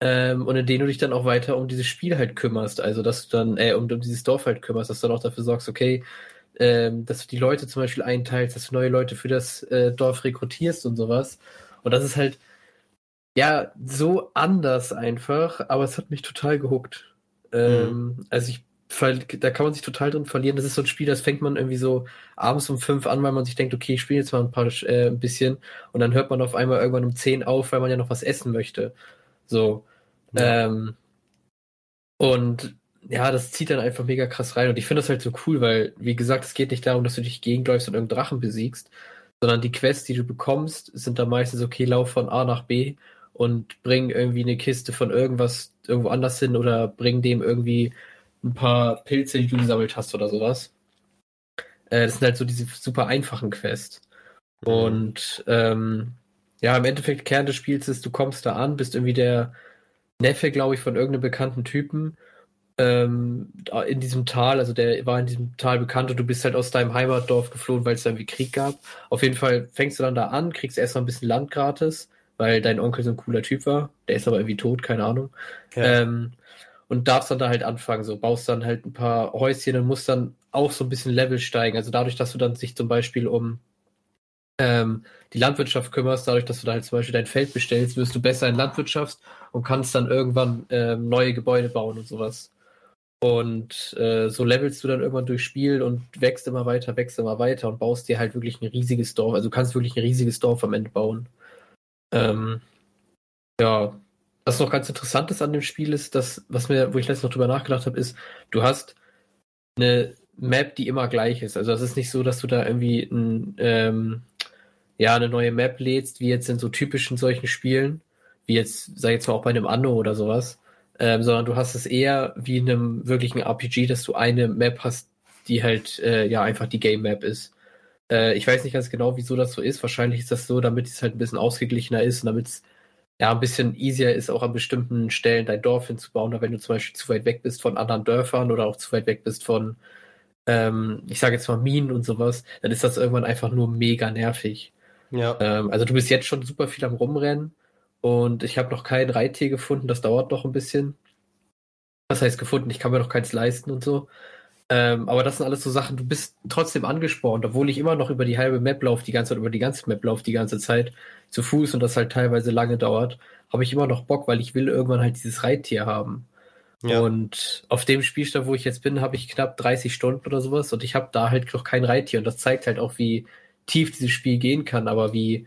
ähm, und indem du dich dann auch weiter um dieses Spiel halt kümmerst, also dass du dann, äh, um, um dieses Dorf halt kümmerst, dass du dann auch dafür sorgst, okay, ähm, dass du die Leute zum Beispiel einteilst, dass du neue Leute für das äh, Dorf rekrutierst und sowas. Und das ist halt, ja, so anders einfach, aber es hat mich total gehuckt. Ähm, mhm. Also ich, da kann man sich total drin verlieren. Das ist so ein Spiel, das fängt man irgendwie so abends um fünf an, weil man sich denkt, okay, ich spiele jetzt mal ein paar, äh, ein bisschen und dann hört man auf einmal irgendwann um zehn auf, weil man ja noch was essen möchte. So. Ja. Ähm, und ja, das zieht dann einfach mega krass rein. Und ich finde das halt so cool, weil, wie gesagt, es geht nicht darum, dass du dich gegenläufst und irgendeinen Drachen besiegst, sondern die Quests, die du bekommst, sind dann meistens, okay, lauf von A nach B und bring irgendwie eine Kiste von irgendwas irgendwo anders hin oder bring dem irgendwie ein paar Pilze, die du gesammelt hast oder sowas. Äh, das sind halt so diese super einfachen Quests. Mhm. Und ähm, ja, im Endeffekt, Kern des Spiels ist, du kommst da an, bist irgendwie der Neffe, glaube ich, von irgendeinem bekannten Typen ähm, in diesem Tal, also der war in diesem Tal bekannt und du bist halt aus deinem Heimatdorf geflohen, weil es da irgendwie Krieg gab. Auf jeden Fall fängst du dann da an, kriegst erstmal ein bisschen Land gratis, weil dein Onkel so ein cooler Typ war. Der ist aber irgendwie tot, keine Ahnung. Ja. Ähm, und darfst dann da halt anfangen, so baust dann halt ein paar Häuschen und musst dann auch so ein bisschen Level steigen. Also dadurch, dass du dann sich zum Beispiel um ähm, die Landwirtschaft kümmerst, dadurch, dass du da halt zum Beispiel dein Feld bestellst, wirst du besser in Landwirtschaft und kannst dann irgendwann ähm, neue Gebäude bauen und sowas. Und äh, so levelst du dann irgendwann durchs Spiel und wächst immer weiter, wächst immer weiter und baust dir halt wirklich ein riesiges Dorf. Also du kannst wirklich ein riesiges Dorf am Ende bauen. Ähm, ja, was noch ganz interessant ist an dem Spiel ist, dass, was mir, wo ich letztens noch drüber nachgedacht habe, ist, du hast eine Map, die immer gleich ist. Also es ist nicht so, dass du da irgendwie ein, ähm, ja, eine neue Map lädst, wie jetzt in so typischen solchen Spielen, wie jetzt, ich jetzt mal auch bei einem Anno oder sowas, ähm, sondern du hast es eher wie in einem wirklichen RPG, dass du eine Map hast, die halt äh, ja einfach die Game Map ist. Äh, ich weiß nicht ganz genau, wieso das so ist. Wahrscheinlich ist das so, damit es halt ein bisschen ausgeglichener ist und damit es ja ein bisschen easier ist, auch an bestimmten Stellen dein Dorf hinzubauen. Oder wenn du zum Beispiel zu weit weg bist von anderen Dörfern oder auch zu weit weg bist von, ähm, ich sage jetzt mal Minen und sowas, dann ist das irgendwann einfach nur mega nervig. Ja. Ähm, also du bist jetzt schon super viel am Rumrennen und ich habe noch kein Reittier gefunden, das dauert noch ein bisschen. Was heißt gefunden? Ich kann mir noch keins leisten und so. Ähm, aber das sind alles so Sachen, du bist trotzdem angespornt, obwohl ich immer noch über die halbe Map laufe, die ganze Zeit, über die ganze Map laufe, die ganze Zeit zu Fuß und das halt teilweise lange dauert, habe ich immer noch Bock, weil ich will irgendwann halt dieses Reittier haben. Ja. Und auf dem Spielstand, wo ich jetzt bin, habe ich knapp 30 Stunden oder sowas und ich habe da halt noch kein Reittier und das zeigt halt auch, wie tief dieses Spiel gehen kann, aber wie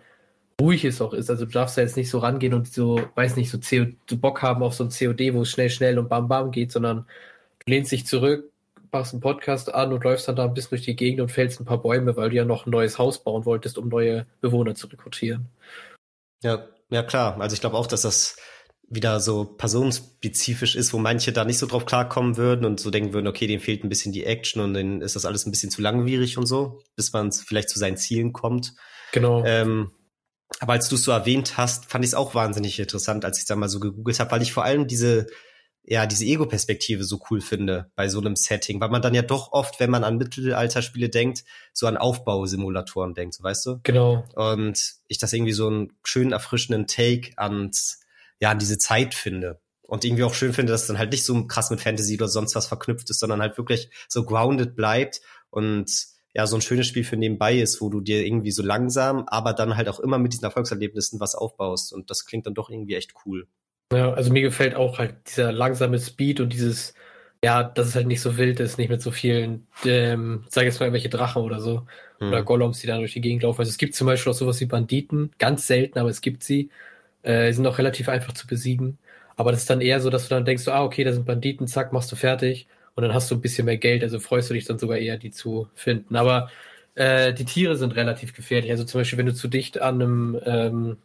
ruhig es auch ist. Also du darfst ja jetzt nicht so rangehen und so, weiß nicht, so, CO, so Bock haben auf so ein COD, wo es schnell, schnell und bam, bam geht, sondern du lehnst dich zurück, machst einen Podcast an und läufst dann da ein bisschen durch die Gegend und fällst ein paar Bäume, weil du ja noch ein neues Haus bauen wolltest, um neue Bewohner zu rekrutieren. Ja, ja klar. Also ich glaube auch, dass das wieder so personenspezifisch ist, wo manche da nicht so drauf klarkommen würden und so denken würden, okay, denen fehlt ein bisschen die Action und dann ist das alles ein bisschen zu langwierig und so, bis man vielleicht zu seinen Zielen kommt. Genau. Ähm, aber als du es so erwähnt hast, fand ich es auch wahnsinnig interessant, als ich da mal so gegoogelt habe, weil ich vor allem diese ja, diese Ego-Perspektive so cool finde bei so einem Setting, weil man dann ja doch oft, wenn man an Mittelalterspiele denkt, so an Aufbausimulatoren denkt, so weißt du? Genau. Und ich das irgendwie so einen schönen, erfrischenden Take ans, ja, an diese Zeit finde. Und irgendwie auch schön finde, dass es dann halt nicht so krass mit Fantasy oder sonst was verknüpft ist, sondern halt wirklich so grounded bleibt und ja, so ein schönes Spiel für nebenbei ist, wo du dir irgendwie so langsam, aber dann halt auch immer mit diesen Erfolgserlebnissen was aufbaust. Und das klingt dann doch irgendwie echt cool. Ja, also mir gefällt auch halt dieser langsame Speed und dieses, ja, dass es halt nicht so wild ist, nicht mit so vielen, ähm, sag ich jetzt mal, irgendwelche Drachen oder so. Mhm. Oder Golems, die da durch die Gegend laufen. Also es gibt zum Beispiel auch sowas wie Banditen, ganz selten, aber es gibt sie. Äh, sind auch relativ einfach zu besiegen. Aber das ist dann eher so, dass du dann denkst, ah, okay, da sind Banditen, zack, machst du fertig. Und dann hast du ein bisschen mehr Geld, also freust du dich dann sogar eher, die zu finden. Aber äh, die Tiere sind relativ gefährlich. Also zum Beispiel, wenn du zu dicht an einem ähm,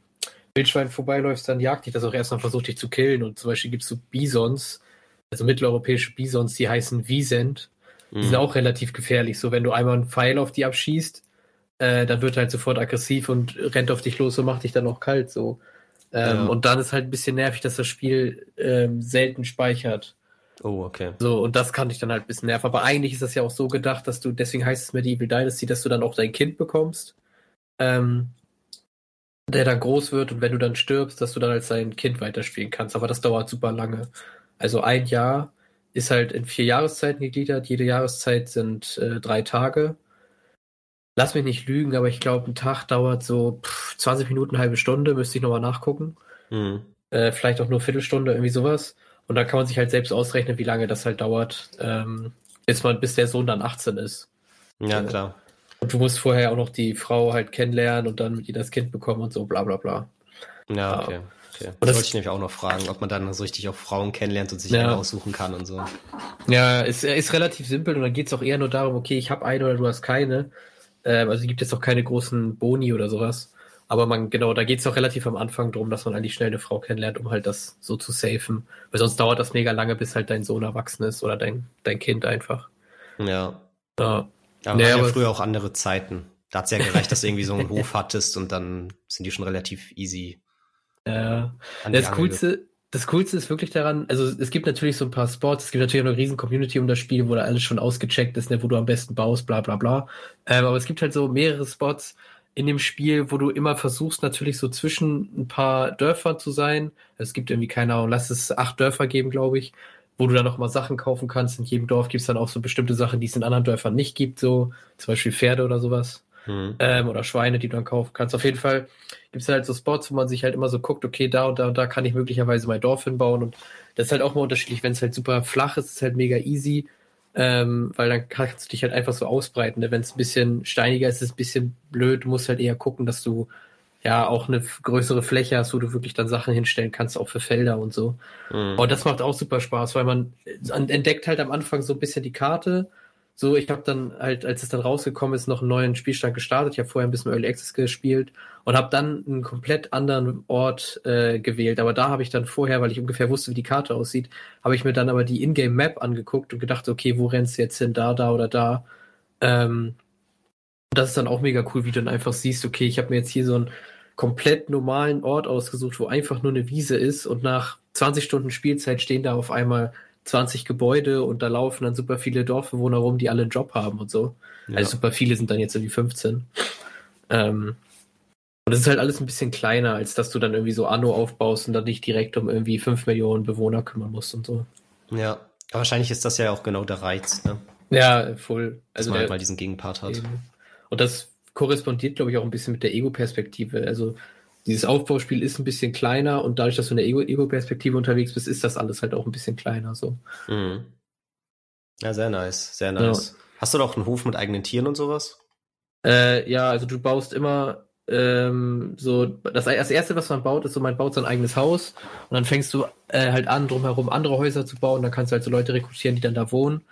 Wildschwein vorbeiläufst, dann jagt dich das auch erstmal versucht dich zu killen. Und zum Beispiel gibt es so Bisons, also mitteleuropäische Bisons, die heißen Wiesent. Die mhm. sind auch relativ gefährlich. So, wenn du einmal einen Pfeil auf die abschießt, äh, dann wird er halt sofort aggressiv und rennt auf dich los und macht dich dann auch kalt. So. Ähm, ja. Und dann ist halt ein bisschen nervig, dass das Spiel ähm, selten speichert. Oh, okay. So, und das kann dich dann halt ein bisschen nerven. Aber eigentlich ist das ja auch so gedacht, dass du, deswegen heißt es Medieval Dynasty, dass du dann auch dein Kind bekommst. Ähm, der dann groß wird und wenn du dann stirbst, dass du dann als dein Kind weiterspielen kannst. Aber das dauert super lange. Also ein Jahr ist halt in vier Jahreszeiten gegliedert. Jede Jahreszeit sind äh, drei Tage. Lass mich nicht lügen, aber ich glaube, ein Tag dauert so pff, 20 Minuten, halbe Stunde, müsste ich nochmal nachgucken. Mhm. Äh, vielleicht auch nur Viertelstunde, irgendwie sowas. Und dann kann man sich halt selbst ausrechnen, wie lange das halt dauert, ähm, bis man, bis der Sohn dann 18 ist. Ja, klar. Und du musst vorher auch noch die Frau halt kennenlernen und dann mit ihr das Kind bekommen und so, bla bla bla. Ja, okay. okay. Und das wollte ich nämlich auch noch fragen, ob man dann so richtig auch Frauen kennenlernt und sich ja. aussuchen kann und so. Ja, es ist, ist relativ simpel und dann geht es auch eher nur darum, okay, ich habe eine oder du hast keine. Ähm, also gibt es auch keine großen Boni oder sowas. Aber man, genau, da geht es auch relativ am Anfang drum, dass man eigentlich schnell eine Frau kennenlernt, um halt das so zu safen. Weil sonst dauert das mega lange, bis halt dein Sohn erwachsen ist oder dein, dein Kind einfach. Ja. Ja. Aber nee, ja früher auch andere Zeiten. Da hat's ja gereicht, dass du irgendwie so einen Hof hattest und dann sind die schon relativ easy. Ja. Das Coolste, das Coolste ist wirklich daran, also es gibt natürlich so ein paar Spots, es gibt natürlich auch eine riesen Community um das Spiel, wo da alles schon ausgecheckt ist, ne, wo du am besten baust, bla bla bla. Ähm, aber es gibt halt so mehrere Spots in dem Spiel, wo du immer versuchst, natürlich so zwischen ein paar Dörfern zu sein. Es gibt irgendwie, keine Ahnung, lass es acht Dörfer geben, glaube ich wo du dann noch mal Sachen kaufen kannst. In jedem Dorf gibt es dann auch so bestimmte Sachen, die es in anderen Dörfern nicht gibt, so zum Beispiel Pferde oder sowas. Mhm. Ähm, oder Schweine, die du dann kaufen kannst. Auf jeden Fall gibt es halt so Spots, wo man sich halt immer so guckt, okay, da und da und da kann ich möglicherweise mein Dorf hinbauen. Und das ist halt auch mal unterschiedlich. Wenn es halt super flach ist, ist es halt mega easy. Ähm, weil dann kannst du dich halt einfach so ausbreiten. Ne? Wenn es ein bisschen steiniger ist, ist es ein bisschen blöd. Du musst halt eher gucken, dass du ja auch eine größere Fläche hast, wo du wirklich dann Sachen hinstellen kannst, auch für Felder und so. Mhm. Und das macht auch super Spaß, weil man entdeckt halt am Anfang so ein bisschen die Karte. So, ich habe dann halt, als es dann rausgekommen ist, noch einen neuen Spielstand gestartet. Ich habe vorher ein bisschen Early Access gespielt und habe dann einen komplett anderen Ort äh, gewählt. Aber da habe ich dann vorher, weil ich ungefähr wusste, wie die Karte aussieht, habe ich mir dann aber die Ingame Map angeguckt und gedacht, okay, wo rennst du jetzt hin? Da, da oder da? Ähm, das ist dann auch mega cool, wie du dann einfach siehst, okay, ich habe mir jetzt hier so ein komplett normalen Ort ausgesucht, wo einfach nur eine Wiese ist und nach 20 Stunden Spielzeit stehen da auf einmal 20 Gebäude und da laufen dann super viele Dorfbewohner rum, die alle einen Job haben und so. Ja. Also super viele sind dann jetzt irgendwie 15. Ähm, und es ist halt alles ein bisschen kleiner, als dass du dann irgendwie so Anno aufbaust und dann dich direkt um irgendwie 5 Millionen Bewohner kümmern musst und so. Ja, wahrscheinlich ist das ja auch genau der Reiz, ne? Ja, voll. Also dass man halt mal diesen Gegenpart hat. Eben. Und das korrespondiert, glaube ich, auch ein bisschen mit der Ego-Perspektive. Also dieses Aufbauspiel ist ein bisschen kleiner und dadurch, dass du in der Ego-Perspektive unterwegs bist, ist das alles halt auch ein bisschen kleiner so. Mhm. Ja, sehr nice, sehr nice. Ja. Hast du doch einen Hof mit eigenen Tieren und sowas? Äh, ja, also du baust immer ähm, so, das, das erste, was man baut, ist so, man baut sein eigenes Haus und dann fängst du äh, halt an, drumherum andere Häuser zu bauen, dann kannst du halt so Leute rekrutieren, die dann da wohnen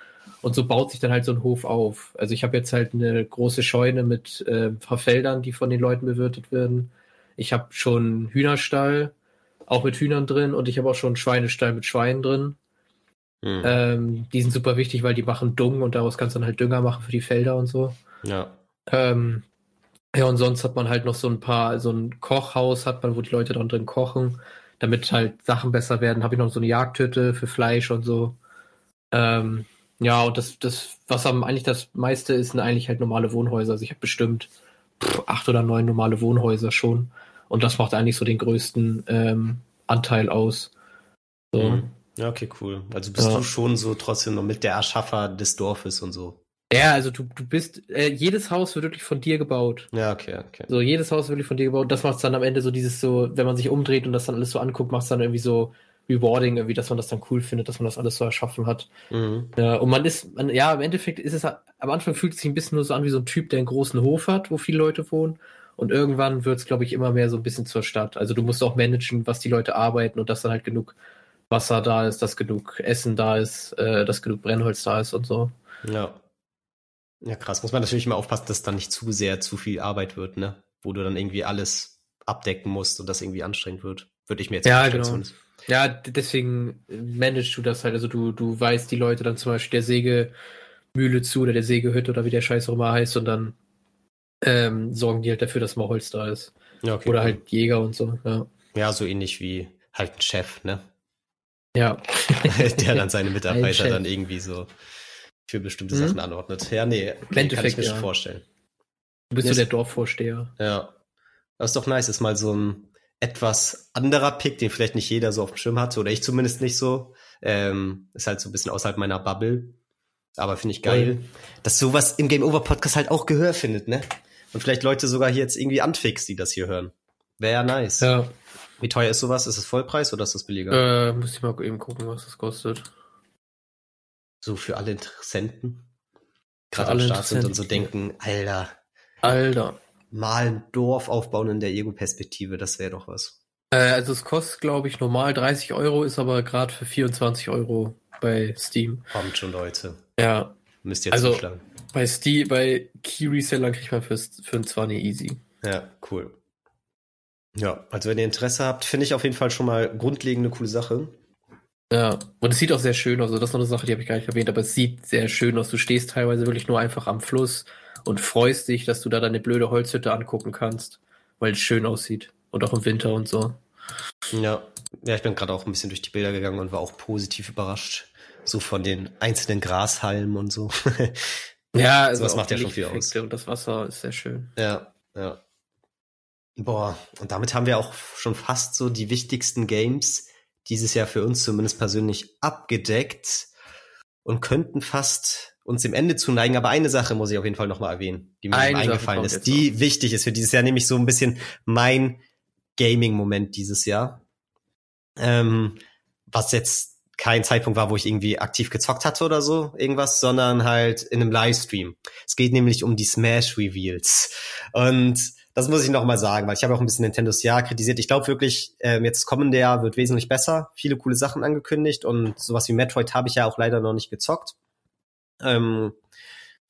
Und so baut sich dann halt so ein Hof auf. Also ich habe jetzt halt eine große Scheune mit äh, ein paar Feldern, die von den Leuten bewirtet werden. Ich habe schon Hühnerstall, auch mit Hühnern drin, und ich habe auch schon Schweinestall mit Schweinen drin. Hm. Ähm, die sind super wichtig, weil die machen Dung und daraus kannst du dann halt Dünger machen für die Felder und so. Ja. Ähm, ja, und sonst hat man halt noch so ein paar, so ein Kochhaus hat man, wo die Leute dann drin kochen, damit halt Sachen besser werden. Habe ich noch so eine Jagdhütte für Fleisch und so. Ähm, ja, und das, das, was am eigentlich das meiste ist, sind eigentlich halt normale Wohnhäuser. Also ich habe bestimmt pff, acht oder neun normale Wohnhäuser schon. Und das macht eigentlich so den größten ähm, Anteil aus. So. Mhm. Ja, okay, cool. Also bist ja. du schon so trotzdem noch mit der Erschaffer des Dorfes und so. Ja, also du, du bist, äh, jedes Haus wird wirklich von dir gebaut. Ja, okay, okay. So, jedes Haus wird wirklich von dir gebaut. Das macht dann am Ende so dieses so, wenn man sich umdreht und das dann alles so anguckt, macht es dann irgendwie so rewarding, irgendwie, dass man das dann cool findet, dass man das alles so erschaffen hat. Mhm. Ja, und man ist, man, ja, im Endeffekt ist es, am Anfang fühlt es sich ein bisschen nur so an wie so ein Typ, der einen großen Hof hat, wo viele Leute wohnen. Und irgendwann wird es, glaube ich, immer mehr so ein bisschen zur Stadt. Also du musst auch managen, was die Leute arbeiten und dass dann halt genug Wasser da ist, dass genug Essen da ist, äh, dass genug Brennholz da ist und so. Ja. Ja, krass. Muss man natürlich immer aufpassen, dass dann nicht zu sehr zu viel Arbeit wird, ne? Wo du dann irgendwie alles abdecken musst und das irgendwie anstrengend wird. Würde ich mir jetzt Ja, genau. Zumindest. Ja, deswegen managst du das halt. Also du, du weißt die Leute dann zum Beispiel der Sägemühle zu oder der Sägehütte oder wie der Scheiß auch immer heißt und dann ähm, sorgen die halt dafür, dass mal Holz da ist. Ja, okay, oder cool. halt Jäger und so, ja. Ja, so ähnlich wie halt ein Chef, ne? Ja. der dann seine Mitarbeiter dann irgendwie so für bestimmte mhm. Sachen anordnet. Ja, nee, okay, kann ich mir ja. schon vorstellen. Du bist so der Dorfvorsteher. Ja. Das ist doch nice, ist mal so ein etwas anderer Pick, den vielleicht nicht jeder so auf dem Schirm hatte, oder ich zumindest nicht so. Ähm, ist halt so ein bisschen außerhalb meiner Bubble. Aber finde ich geil, Voll. dass sowas im Game Over Podcast halt auch Gehör findet, ne? Und vielleicht Leute sogar hier jetzt irgendwie anfix, die das hier hören. Wäre ja nice. Ja. Wie teuer ist sowas? Ist es Vollpreis oder ist das billiger? Äh, muss ich mal eben gucken, was das kostet. So für alle Interessenten. Gerade am Start sind und so denken, Alter. Alter. Mal ein Dorf aufbauen in der Ego-Perspektive, das wäre doch was. Äh, also es kostet, glaube ich, normal 30 Euro, ist aber gerade für 24 Euro bei Steam. Kommt schon, Leute. Ja. Müsst ihr jetzt also, zuschlagen. Bei Steam, bei Key Resellern kriegt man für, für ein 20 easy. Ja, cool. Ja, also wenn ihr Interesse habt, finde ich auf jeden Fall schon mal grundlegend eine coole Sache. Ja, und es sieht auch sehr schön aus. Also das ist noch eine Sache, die habe ich gar nicht erwähnt, aber es sieht sehr schön aus. Du stehst teilweise wirklich nur einfach am Fluss und freust dich, dass du da deine blöde Holzhütte angucken kannst, weil es schön aussieht. Und auch im Winter und so. Ja, ja, ich bin gerade auch ein bisschen durch die Bilder gegangen und war auch positiv überrascht. So von den einzelnen Grashalmen und so. ja, also das macht ja schon viel aus. Und das Wasser ist sehr schön. Ja, ja. Boah, und damit haben wir auch schon fast so die wichtigsten Games dieses Jahr für uns zumindest persönlich abgedeckt und könnten fast uns dem Ende zuneigen. Aber eine Sache muss ich auf jeden Fall nochmal erwähnen, die mir eingefallen ist, die noch. wichtig ist für dieses Jahr, nämlich so ein bisschen mein Gaming-Moment dieses Jahr. Ähm, was jetzt kein Zeitpunkt war, wo ich irgendwie aktiv gezockt hatte oder so, irgendwas, sondern halt in einem Livestream. Es geht nämlich um die Smash Reveals. Und das muss ich noch mal sagen, weil ich habe auch ein bisschen Nintendos Jahr kritisiert. Ich glaube wirklich, ähm, jetzt kommende Jahr wird wesentlich besser. Viele coole Sachen angekündigt und sowas wie Metroid habe ich ja auch leider noch nicht gezockt. Ähm,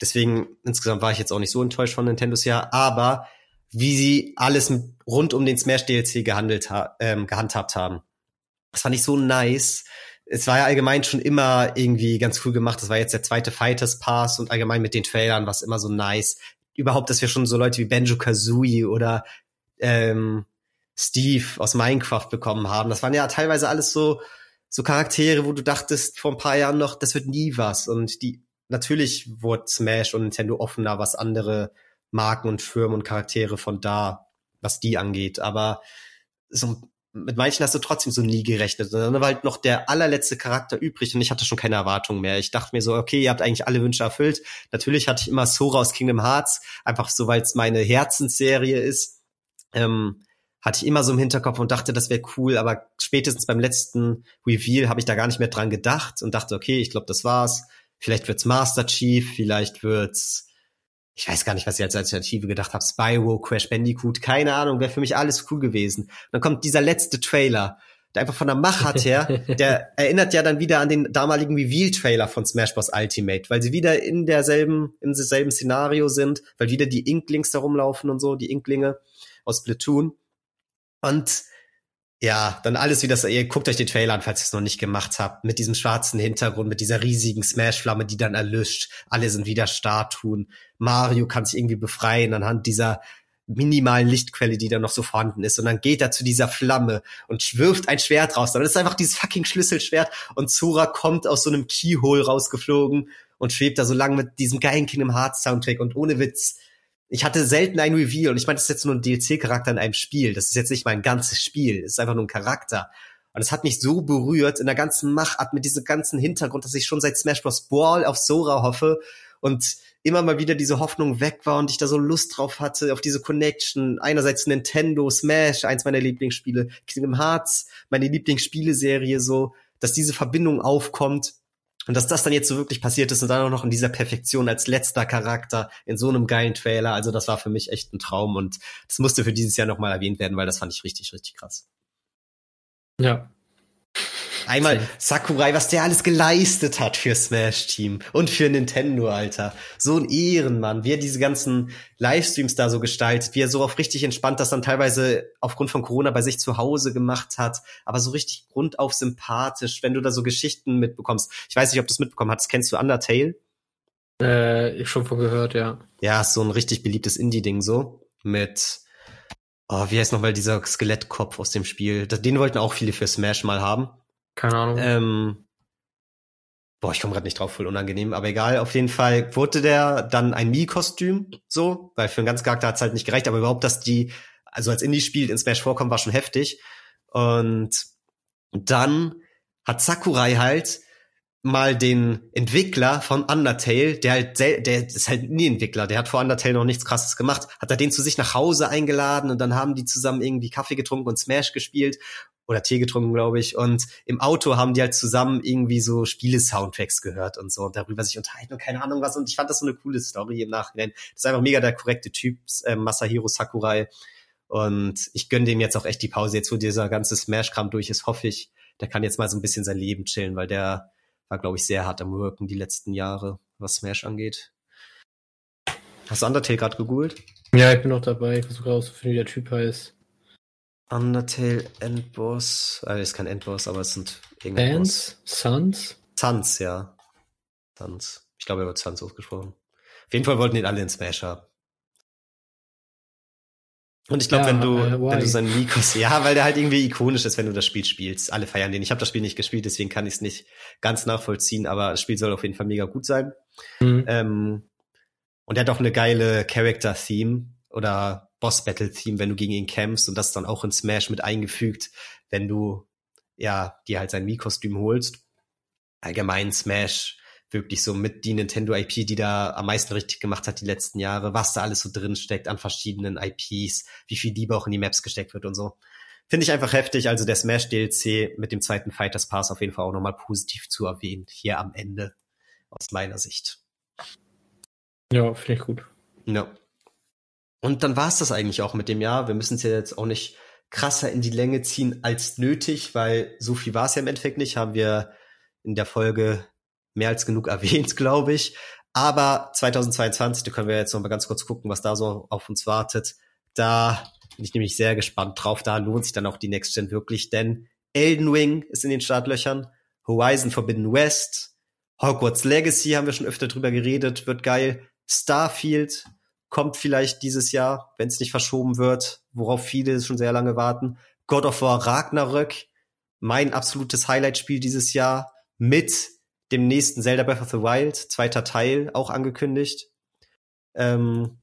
deswegen insgesamt war ich jetzt auch nicht so enttäuscht von Nintendos Jahr, aber wie sie alles rund um den Smash DLC gehandelt ha ähm, gehandhabt haben. Das fand ich so nice. Es war ja allgemein schon immer irgendwie ganz cool gemacht. Das war jetzt der zweite Fighters Pass und allgemein mit den Trailern war es immer so nice überhaupt, dass wir schon so Leute wie Benjo Kazooie oder ähm, Steve aus Minecraft bekommen haben. Das waren ja teilweise alles so so Charaktere, wo du dachtest vor ein paar Jahren noch, das wird nie was. Und die natürlich wurde Smash und Nintendo offener, was andere Marken und Firmen und Charaktere von da, was die angeht. Aber so mit manchen hast du trotzdem so nie gerechnet. Und dann war halt noch der allerletzte Charakter übrig und ich hatte schon keine Erwartung mehr. Ich dachte mir so, okay, ihr habt eigentlich alle Wünsche erfüllt. Natürlich hatte ich immer Sora aus Kingdom Hearts, einfach so, weil es meine Herzensserie ist. Ähm, hatte ich immer so im Hinterkopf und dachte, das wäre cool, aber spätestens beim letzten Reveal habe ich da gar nicht mehr dran gedacht und dachte, okay, ich glaube, das war's. Vielleicht wird's Master Chief, vielleicht wird's ich weiß gar nicht, was ich als Alternative gedacht habe, Spyro, Crash Bandicoot, keine Ahnung, wäre für mich alles cool gewesen. Und dann kommt dieser letzte Trailer der einfach von der Machart her, der erinnert ja dann wieder an den damaligen Reveal-Trailer von Smash Bros. Ultimate, weil sie wieder in derselben, in derselben Szenario sind, weil wieder die Inklings da rumlaufen und so, die Inklinge aus Platoon. Und ja, dann alles wie das, ihr guckt euch den Trailer an, falls ihr es noch nicht gemacht habt, mit diesem schwarzen Hintergrund, mit dieser riesigen Smash-Flamme, die dann erlischt. Alle sind wieder Statuen. Mario kann sich irgendwie befreien anhand dieser minimalen Lichtquelle, die da noch so vorhanden ist. Und dann geht er zu dieser Flamme und wirft ein Schwert raus. Dann ist einfach dieses fucking Schlüsselschwert und Zora kommt aus so einem Keyhole rausgeflogen und schwebt da so lang mit diesem geilen Kingdom Hearts Soundtrack und ohne Witz ich hatte selten ein Reveal und ich meine, das ist jetzt nur ein DLC-Charakter in einem Spiel. Das ist jetzt nicht mein ganzes Spiel. Es ist einfach nur ein Charakter. Und es hat mich so berührt in der ganzen Machart mit diesem ganzen Hintergrund, dass ich schon seit Smash Bros. Ball auf Sora hoffe und immer mal wieder diese Hoffnung weg war und ich da so Lust drauf hatte, auf diese Connection. Einerseits Nintendo, Smash, eins meiner Lieblingsspiele, Kingdom Hearts, meine Lieblingsspieleserie so, dass diese Verbindung aufkommt und dass das dann jetzt so wirklich passiert ist und dann auch noch in dieser Perfektion als letzter Charakter in so einem geilen Trailer, also das war für mich echt ein Traum und das musste für dieses Jahr nochmal erwähnt werden, weil das fand ich richtig, richtig krass. Ja, Einmal Sakurai, was der alles geleistet hat für Smash Team und für Nintendo, Alter. So ein Ehrenmann, wie er diese ganzen Livestreams da so gestaltet, wie er so auf richtig entspannt das dann teilweise aufgrund von Corona bei sich zu Hause gemacht hat, aber so richtig grundauf sympathisch, wenn du da so Geschichten mitbekommst. Ich weiß nicht, ob du es mitbekommen hast. Kennst du Undertale? Äh, schon von gehört, ja. Ja, ist so ein richtig beliebtes Indie-Ding so mit Oh, wie heißt nochmal dieser Skelettkopf aus dem Spiel? Den wollten auch viele für Smash mal haben. Keine Ahnung. Ähm, boah, ich komme gerade nicht drauf, voll unangenehm, aber egal, auf jeden Fall wurde der dann ein Mii-Kostüm, so, weil für einen ganzen Charakter hat's halt nicht gereicht, aber überhaupt, dass die, also als Indie-Spiel in Smash vorkommen, war schon heftig. Und dann hat Sakurai halt mal den Entwickler von Undertale, der halt, der ist halt nie Entwickler, der hat vor Undertale noch nichts krasses gemacht, hat er den zu sich nach Hause eingeladen und dann haben die zusammen irgendwie Kaffee getrunken und Smash gespielt oder Tee getrunken, glaube ich. Und im Auto haben die halt zusammen irgendwie so Spiele-Soundtracks gehört und so und darüber sich unterhalten und keine Ahnung was. Und ich fand das so eine coole Story im Nachhinein. Das ist einfach mega der korrekte Typ, äh, Masahiro Sakurai. Und ich gönne dem jetzt auch echt die Pause. Jetzt, wo dieser ganze Smash-Kram durch ist, hoffe ich, der kann jetzt mal so ein bisschen sein Leben chillen, weil der war, glaube ich, sehr hart am Worken die letzten Jahre, was Smash angeht. Hast du Undertale gerade gegoogelt? Ja, ich bin noch dabei. Ich versuche herauszufinden, wie der Typ heißt. Undertale Endboss. Äh, ist kein Endboss, aber es sind irgendwas. Suns? Suns, ja. Suns. Ich glaube, er wird Suns ausgesprochen. Auf jeden Fall wollten ihn alle in Smash haben. Und ich glaube, ja, wenn du, äh, wenn du seinen Nikos, ja, weil der halt irgendwie ikonisch ist, wenn du das Spiel spielst. Alle feiern den. Ich habe das Spiel nicht gespielt, deswegen kann ich es nicht ganz nachvollziehen, aber das Spiel soll auf jeden Fall mega gut sein. Mhm. Ähm, und er hat auch eine geile Character-Theme oder Boss-Battle-Theme, wenn du gegen ihn kämpfst und das dann auch in Smash mit eingefügt, wenn du ja dir halt sein Mii-Kostüm holst. Allgemein Smash wirklich so mit die Nintendo IP, die da am meisten richtig gemacht hat die letzten Jahre, was da alles so drin steckt an verschiedenen IPs, wie viel Liebe auch in die Maps gesteckt wird und so. Finde ich einfach heftig. Also der Smash DLC mit dem zweiten Fighters Pass auf jeden Fall auch nochmal positiv zu erwähnen, hier am Ende, aus meiner Sicht. Ja, finde ich gut. Ja. Und dann war es das eigentlich auch mit dem Jahr. Wir müssen es ja jetzt auch nicht krasser in die Länge ziehen als nötig, weil so viel war es ja im Endeffekt nicht, haben wir in der Folge mehr als genug erwähnt, glaube ich. Aber 2022, da können wir jetzt noch mal ganz kurz gucken, was da so auf uns wartet. Da bin ich nämlich sehr gespannt drauf. Da lohnt sich dann auch die Next Gen wirklich, denn Elden Ring ist in den Startlöchern, Horizon Forbidden West, Hogwarts Legacy haben wir schon öfter drüber geredet, wird geil. Starfield kommt vielleicht dieses Jahr, wenn es nicht verschoben wird, worauf viele schon sehr lange warten. God of War Ragnarök, mein absolutes Highlight-Spiel dieses Jahr mit dem nächsten Zelda Breath of the Wild, zweiter Teil, auch angekündigt. Ähm,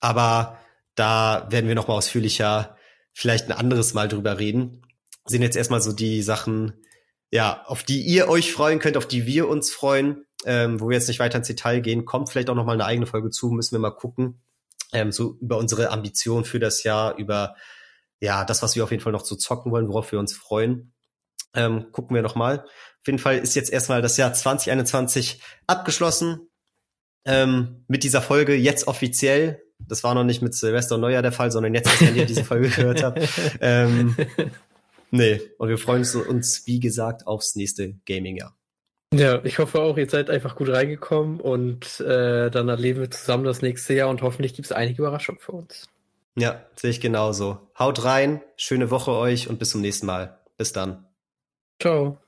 aber da werden wir noch mal ausführlicher vielleicht ein anderes Mal drüber reden. Sind jetzt erstmal so die Sachen, ja, auf die ihr euch freuen könnt, auf die wir uns freuen, ähm, wo wir jetzt nicht weiter ins Detail gehen. Kommt vielleicht auch noch mal eine eigene Folge zu, müssen wir mal gucken. Ähm, so über unsere Ambition für das Jahr, über ja das, was wir auf jeden Fall noch zu zocken wollen, worauf wir uns freuen. Ähm, gucken wir noch mal. Auf jeden Fall ist jetzt erstmal das Jahr 2021 abgeschlossen. Ähm, mit dieser Folge jetzt offiziell. Das war noch nicht mit Silvester und Neujahr der Fall, sondern jetzt, als ihr diese Folge gehört habt. Ähm, Nee, und wir freuen uns, wie gesagt, aufs nächste Gaming-Jahr. Ja, ich hoffe auch, ihr seid einfach gut reingekommen und äh, dann erleben wir zusammen das nächste Jahr und hoffentlich gibt es einige Überraschungen für uns. Ja, sehe ich genauso. Haut rein, schöne Woche euch und bis zum nächsten Mal. Bis dann. Ciao.